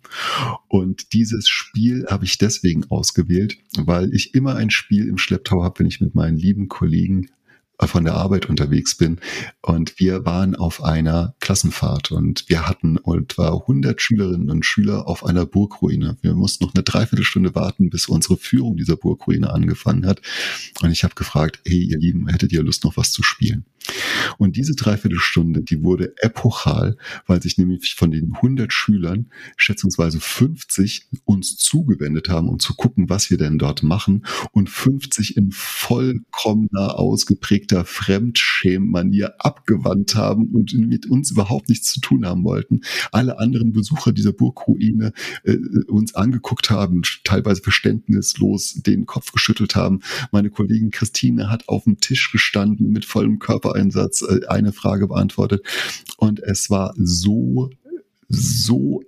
Und dieses Spiel habe ich deswegen ausgewählt, weil ich immer ein Spiel im Schlepptau habe, wenn ich mit meinen lieben Kollegen von der Arbeit unterwegs bin. Und wir waren auf einer Klassenfahrt und wir hatten etwa 100 Schülerinnen und Schüler auf einer Burgruine. Wir mussten noch eine Dreiviertelstunde warten, bis unsere Führung dieser Burgruine angefangen hat. Und ich habe gefragt, hey, ihr Lieben, hättet ihr Lust noch was zu spielen? Und diese Dreiviertelstunde, die wurde epochal, weil sich nämlich von den 100 Schülern schätzungsweise 50 uns zugewendet haben, um zu gucken, was wir denn dort machen und 50 in vollkommener, ausgeprägter Fremdschämen-Manier abgewandt haben und mit uns überhaupt nichts zu tun haben wollten. Alle anderen Besucher dieser Burgruine äh, uns angeguckt haben, teilweise verständnislos den Kopf geschüttelt haben. Meine Kollegin Christine hat auf dem Tisch gestanden mit vollem Körper Einsatz äh, eine Frage beantwortet. Und es war so, so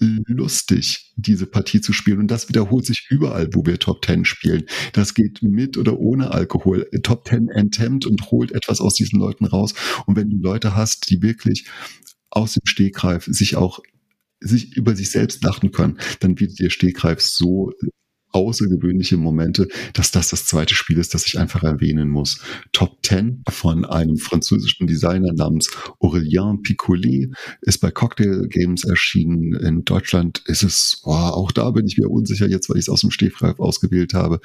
lustig, diese Partie zu spielen. Und das wiederholt sich überall, wo wir Top Ten spielen. Das geht mit oder ohne Alkohol. Top Ten enthemmt und holt etwas aus diesen Leuten raus. Und wenn du Leute hast, die wirklich aus dem Stegreif sich auch sich über sich selbst lachen können, dann bietet dir Stegreif so außergewöhnliche Momente, dass das das zweite Spiel ist, das ich einfach erwähnen muss. Top 10 von einem französischen Designer namens Aurélien Picolet ist bei Cocktail Games erschienen. In Deutschland ist es, oh, auch da bin ich mir unsicher jetzt, weil ich es aus dem Stehgreif ausgewählt habe,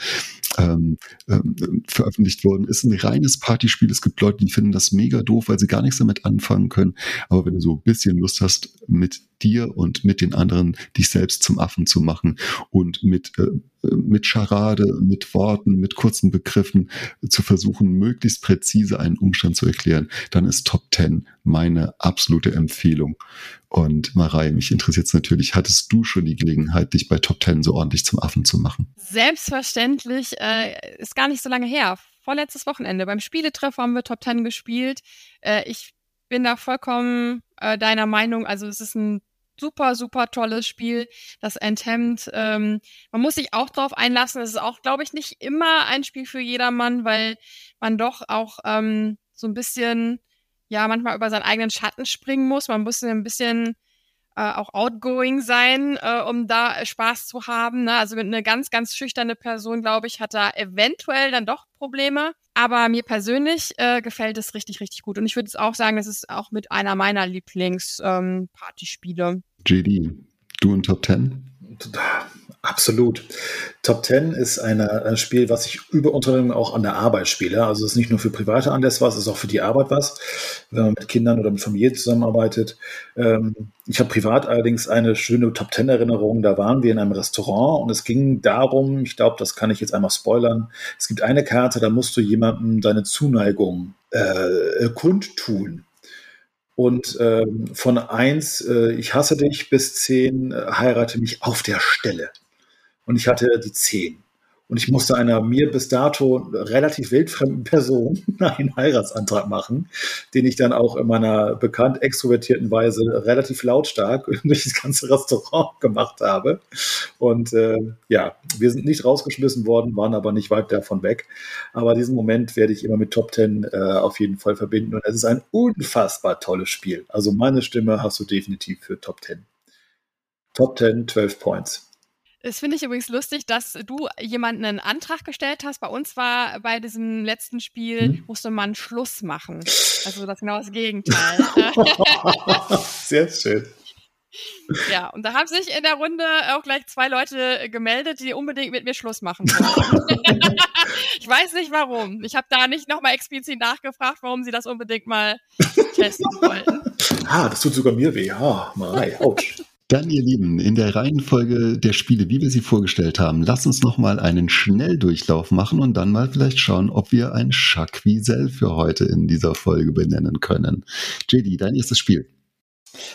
ähm, ähm, veröffentlicht worden. Ist ein reines Partyspiel. Es gibt Leute, die finden das mega doof, weil sie gar nichts damit anfangen können. Aber wenn du so ein bisschen Lust hast, mit dir und mit den anderen dich selbst zum Affen zu machen und mit, äh, mit Scharade, mit Worten, mit kurzen Begriffen zu versuchen, möglichst präzise einen Umstand zu erklären, dann ist Top 10 meine absolute Empfehlung. Und Marei, mich interessiert es natürlich, hattest du schon die Gelegenheit, dich bei Top 10 so ordentlich zum Affen zu machen? Selbstverständlich, äh, ist gar nicht so lange her. Vorletztes Wochenende beim Spieletreffer haben wir Top 10 gespielt. Äh, ich bin da vollkommen äh, deiner Meinung. Also es ist ein super, super tolles Spiel, das Enthemd. Ähm, man muss sich auch drauf einlassen. Es ist auch, glaube ich, nicht immer ein Spiel für jedermann, weil man doch auch ähm, so ein bisschen, ja, manchmal über seinen eigenen Schatten springen muss. Man muss ein bisschen äh, auch outgoing sein, äh, um da Spaß zu haben. Ne? Also eine ganz, ganz schüchterne Person, glaube ich, hat da eventuell dann doch Probleme. Aber mir persönlich äh, gefällt es richtig, richtig gut. Und ich würde es auch sagen, das ist auch mit einer meiner Lieblings-Partyspiele. Ähm, JD, du in Top 10? Absolut. Top 10 ist eine, ein Spiel, was ich über Unternehmen auch an der Arbeit spiele. Also es ist nicht nur für private Anlässe was, es ist auch für die Arbeit was, wenn man mit Kindern oder mit Familie zusammenarbeitet. Ähm, ich habe privat allerdings eine schöne Top 10 Erinnerung. Da waren wir in einem Restaurant und es ging darum, ich glaube, das kann ich jetzt einmal spoilern. Es gibt eine Karte, da musst du jemandem deine Zuneigung äh, kundtun. Und ähm, von eins, äh, ich hasse dich, bis zehn, äh, heirate mich auf der Stelle. Und ich hatte die zehn. und ich musste einer mir bis dato relativ wildfremden Person <laughs> einen Heiratsantrag machen, den ich dann auch in meiner bekannt extrovertierten Weise relativ lautstark <laughs> durch das ganze Restaurant gemacht habe. Und äh, ja, wir sind nicht rausgeschmissen worden, waren aber nicht weit davon weg. Aber diesen Moment werde ich immer mit Top Ten äh, auf jeden Fall verbinden. Und es ist ein unfassbar tolles Spiel. Also meine Stimme hast du definitiv für Top Ten. Top Ten, 12 Points. Das finde ich übrigens lustig, dass du jemanden einen Antrag gestellt hast. Bei uns war bei diesem letzten Spiel, hm? musste man Schluss machen. Also das genau das Gegenteil. <laughs> Sehr schön. Ja, und da haben sich in der Runde auch gleich zwei Leute gemeldet, die unbedingt mit mir Schluss machen wollen. <laughs> ich weiß nicht warum. Ich habe da nicht nochmal explizit nachgefragt, warum sie das unbedingt mal <laughs> testen wollten. Ah, das tut sogar mir weh. Ah, Marei, ouch. Dann, ihr Lieben, in der Reihenfolge der Spiele, wie wir sie vorgestellt haben, lasst uns nochmal einen Schnelldurchlauf machen und dann mal vielleicht schauen, ob wir ein Jacques für heute in dieser Folge benennen können. JD, dein erstes Spiel.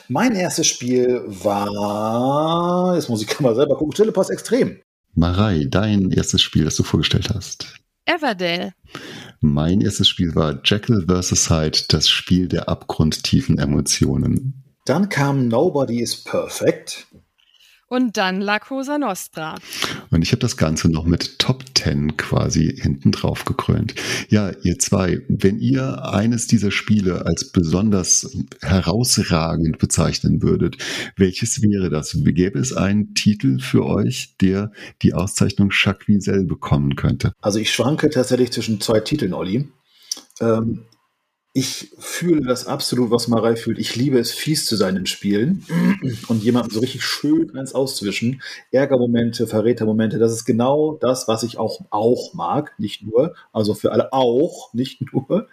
Mein erstes Spiel war, jetzt muss ich mal selber gucken, Telepost Extrem. Marei, dein erstes Spiel, das du vorgestellt hast. Everdale. Mein erstes Spiel war Jekyll vs. Hyde, das Spiel der abgrundtiefen Emotionen. Dann kam Nobody is Perfect. Und dann La Cosa Nostra. Und ich habe das Ganze noch mit Top 10 quasi hinten drauf gekrönt. Ja, ihr zwei, wenn ihr eines dieser Spiele als besonders herausragend bezeichnen würdet, welches wäre das? Gäbe es einen Titel für euch, der die Auszeichnung Jacques Wiesel bekommen könnte? Also ich schwanke tatsächlich zwischen zwei Titeln, Olli. Ähm, ich fühle das absolut, was Marei fühlt. Ich liebe es, fies zu sein in Spielen und jemandem so richtig schön eins auszuwischen. Ärgermomente, Verrätermomente, das ist genau das, was ich auch, auch mag, nicht nur. Also für alle auch, <laughs> nicht nur.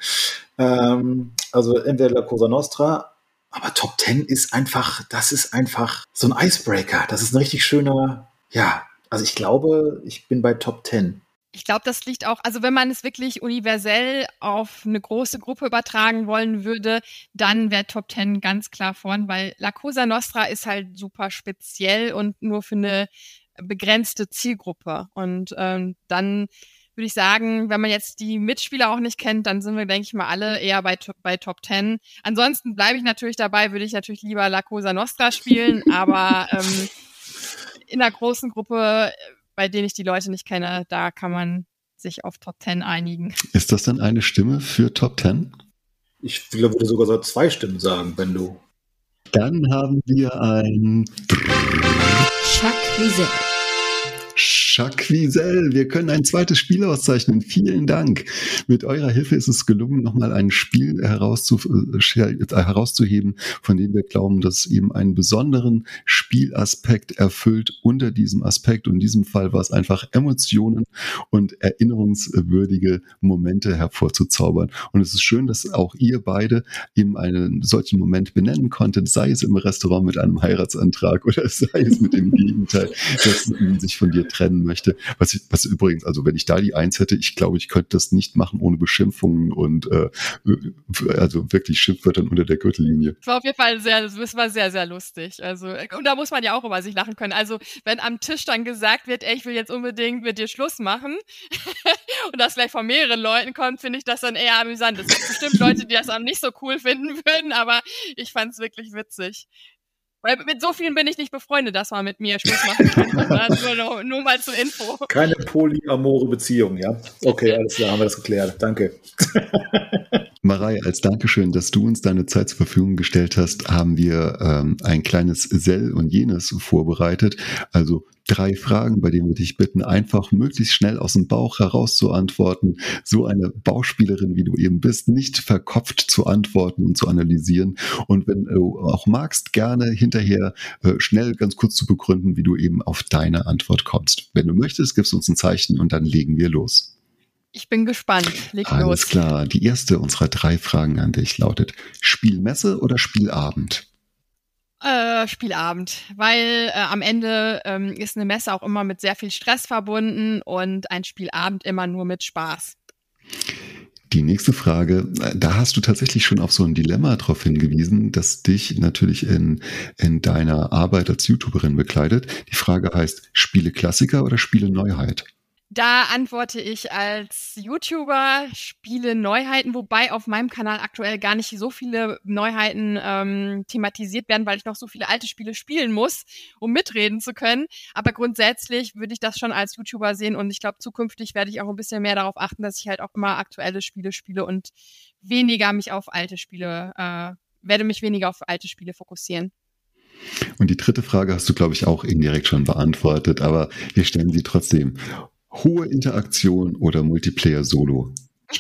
Ähm, also entweder La Cosa Nostra, aber Top Ten ist einfach, das ist einfach so ein Icebreaker. Das ist ein richtig schöner, ja, also ich glaube, ich bin bei Top Ten. Ich glaube, das liegt auch, also wenn man es wirklich universell auf eine große Gruppe übertragen wollen würde, dann wäre Top Ten ganz klar vorn, weil La Cosa Nostra ist halt super speziell und nur für eine begrenzte Zielgruppe. Und ähm, dann würde ich sagen, wenn man jetzt die Mitspieler auch nicht kennt, dann sind wir, denke ich mal, alle eher bei, bei Top Ten. Ansonsten bleibe ich natürlich dabei, würde ich natürlich lieber La Cosa Nostra spielen, aber ähm, in einer großen Gruppe bei denen ich die Leute nicht kenne, da kann man sich auf Top 10 einigen. Ist das dann eine Stimme für Top 10? Ich würde sogar so zwei Stimmen sagen, wenn du. Dann haben wir ein Chuck Wiesel. Jacques Wiesel, wir können ein zweites Spiel auszeichnen. Vielen Dank. Mit eurer Hilfe ist es gelungen, nochmal ein Spiel äh, herauszuheben, von dem wir glauben, dass es eben einen besonderen Spielaspekt erfüllt unter diesem Aspekt. Und in diesem Fall war es einfach Emotionen und erinnerungswürdige Momente hervorzuzaubern. Und es ist schön, dass auch ihr beide eben einen solchen Moment benennen konntet, sei es im Restaurant mit einem Heiratsantrag oder <laughs> sei es mit dem Gegenteil, dass man sich von dir trennen möchte. Was, ich, was übrigens, also wenn ich da die Eins hätte, ich glaube, ich könnte das nicht machen ohne Beschimpfungen und äh, also wirklich Schimpfwörtern unter der Gürtellinie. Das war auf jeden Fall sehr, das war sehr, sehr lustig. Also, und da muss man ja auch über sich lachen können. Also, wenn am Tisch dann gesagt wird, ey, ich will jetzt unbedingt mit dir Schluss machen <laughs> und das gleich von mehreren Leuten kommt, finde ich das dann eher amüsant. Es gibt bestimmt Leute, die das dann nicht so cool finden würden, aber ich fand es wirklich witzig. Weil mit so vielen bin ich nicht befreundet, dass man mit mir Schluss machen <laughs> kann. Nur, nur, mal zur Info. Keine polyamore Beziehung, ja? Okay, alles klar, haben wir das geklärt. Danke. <laughs> Marei, als Dankeschön, dass du uns deine Zeit zur Verfügung gestellt hast, haben wir ähm, ein kleines Sell und jenes vorbereitet. Also drei Fragen, bei denen wir dich bitten, einfach möglichst schnell aus dem Bauch heraus zu antworten. So eine Bauspielerin, wie du eben bist, nicht verkopft zu antworten und zu analysieren. Und wenn du auch magst, gerne hinterher äh, schnell ganz kurz zu begründen, wie du eben auf deine Antwort kommst. Wenn du möchtest, gibst du uns ein Zeichen und dann legen wir los. Ich bin gespannt. Leg Alles los. klar. Die erste unserer drei Fragen an dich lautet: Spielmesse oder Spielabend? Äh, Spielabend, weil äh, am Ende ähm, ist eine Messe auch immer mit sehr viel Stress verbunden und ein Spielabend immer nur mit Spaß. Die nächste Frage, äh, da hast du tatsächlich schon auf so ein Dilemma darauf hingewiesen, das dich natürlich in, in deiner Arbeit als YouTuberin bekleidet. Die Frage heißt, Spiele Klassiker oder Spiele Neuheit? Da antworte ich als YouTuber, spiele Neuheiten, wobei auf meinem Kanal aktuell gar nicht so viele Neuheiten ähm, thematisiert werden, weil ich noch so viele alte Spiele spielen muss, um mitreden zu können. Aber grundsätzlich würde ich das schon als YouTuber sehen und ich glaube, zukünftig werde ich auch ein bisschen mehr darauf achten, dass ich halt auch immer aktuelle Spiele spiele und weniger mich auf alte Spiele, äh, werde mich weniger auf alte Spiele fokussieren. Und die dritte Frage hast du, glaube ich, auch indirekt schon beantwortet, aber wir stellen sie trotzdem hohe Interaktion oder Multiplayer Solo? <laughs>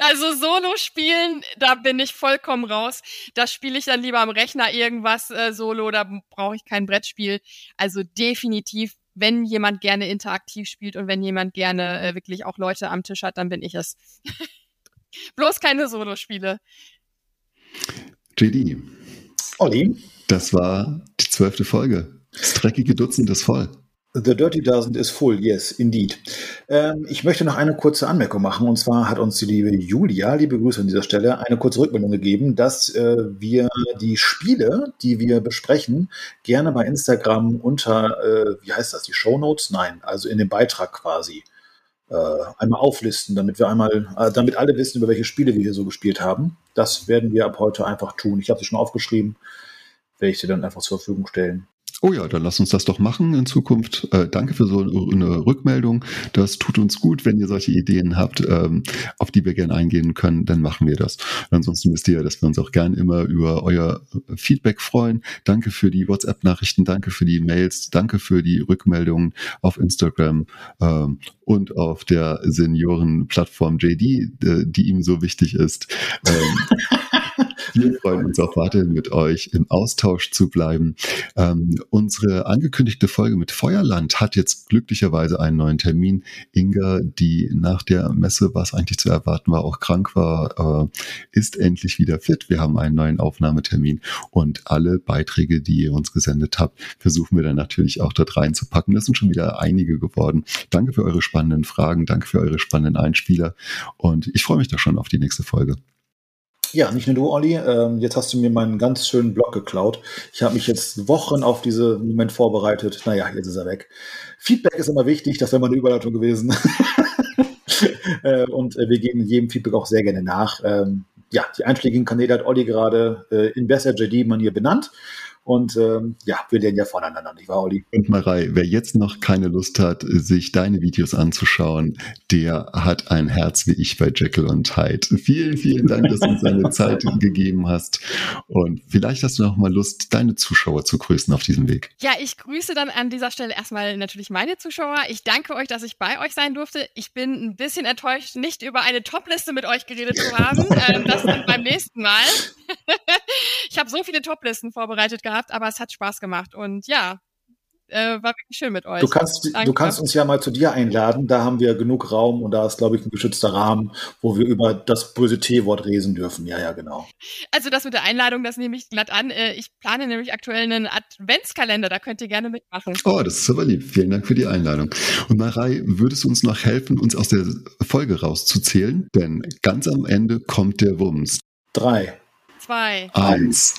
Also Solo spielen, da bin ich vollkommen raus. Da spiele ich dann lieber am Rechner irgendwas äh, Solo, da brauche ich kein Brettspiel. Also definitiv, wenn jemand gerne interaktiv spielt und wenn jemand gerne äh, wirklich auch Leute am Tisch hat, dann bin ich es. <laughs> Bloß keine Solo-Spiele. JD. Olli. Das war die zwölfte Folge. Das dreckige Dutzend ist voll. The Dirty Dozen is full, yes, indeed. Ähm, ich möchte noch eine kurze Anmerkung machen. Und zwar hat uns die liebe Julia, liebe Grüße an dieser Stelle, eine kurze Rückmeldung gegeben, dass äh, wir die Spiele, die wir besprechen, gerne bei Instagram unter, äh, wie heißt das, die Show Notes? Nein, also in dem Beitrag quasi äh, einmal auflisten, damit wir einmal, äh, damit alle wissen, über welche Spiele wir hier so gespielt haben. Das werden wir ab heute einfach tun. Ich habe sie schon aufgeschrieben, werde ich dir dann einfach zur Verfügung stellen. Oh ja, dann lass uns das doch machen in Zukunft. Äh, danke für so eine Rückmeldung. Das tut uns gut, wenn ihr solche Ideen habt, ähm, auf die wir gerne eingehen können, dann machen wir das. Und ansonsten wisst ihr, dass wir uns auch gerne immer über euer Feedback freuen. Danke für die WhatsApp-Nachrichten, danke für die Mails, danke für die Rückmeldungen auf Instagram ähm, und auf der Seniorenplattform JD, äh, die ihm so wichtig ist. Ähm, <laughs> wir freuen uns auch weiterhin mit euch im Austausch zu bleiben. Ähm, unsere angekündigte Folge mit Feuerland hat jetzt glücklicherweise einen neuen Termin. Inga, die nach der Messe, was eigentlich zu erwarten war, auch krank war, äh, ist endlich wieder fit. Wir haben einen neuen Aufnahmetermin und alle Beiträge, die ihr uns gesendet habt, versuchen wir dann natürlich auch dort reinzupacken. Das sind schon wieder einige geworden. Danke für eure spannenden Fragen, danke für eure spannenden Einspieler und ich freue mich da schon auf die nächste Folge. Ja, nicht nur du, Olli. Ähm, jetzt hast du mir meinen ganz schönen Blog geklaut. Ich habe mich jetzt Wochen auf diesen Moment vorbereitet. Naja, jetzt ist er weg. Feedback ist immer wichtig, das wäre mal eine Überleitung gewesen. <laughs> äh, und äh, wir geben jedem Feedback auch sehr gerne nach. Ähm, ja, die einschlägigen Kanäle hat Olli gerade äh, in besser JD-Manier benannt. Und ähm, ja, wir lernen ja voneinander, nicht wahr, Olli? Und Marei, wer jetzt noch keine Lust hat, sich deine Videos anzuschauen, der hat ein Herz wie ich bei Jekyll und Hyde. Vielen, vielen Dank, dass du uns deine <laughs> Zeit gegeben hast. Und vielleicht hast du noch mal Lust, deine Zuschauer zu grüßen auf diesem Weg. Ja, ich grüße dann an dieser Stelle erstmal natürlich meine Zuschauer. Ich danke euch, dass ich bei euch sein durfte. Ich bin ein bisschen enttäuscht, nicht über eine Topliste mit euch geredet zu haben. <laughs> ähm, das dann beim nächsten Mal. <laughs> ich habe so viele Toplisten vorbereitet gehabt gehabt, aber es hat Spaß gemacht. Und ja, äh, war wirklich schön mit euch. Du kannst, du kannst uns ja mal zu dir einladen. Da haben wir genug Raum und da ist, glaube ich, ein geschützter Rahmen, wo wir über das böse T-Wort reden dürfen. Ja, ja, genau. Also das mit der Einladung, das nehme ich glatt an. Äh, ich plane nämlich aktuell einen Adventskalender. Da könnt ihr gerne mitmachen. Oh, das ist aber lieb. Vielen Dank für die Einladung. Und Marei, würdest du uns noch helfen, uns aus der Folge rauszuzählen? Denn ganz am Ende kommt der Wumms. Drei. Zwei. Eins.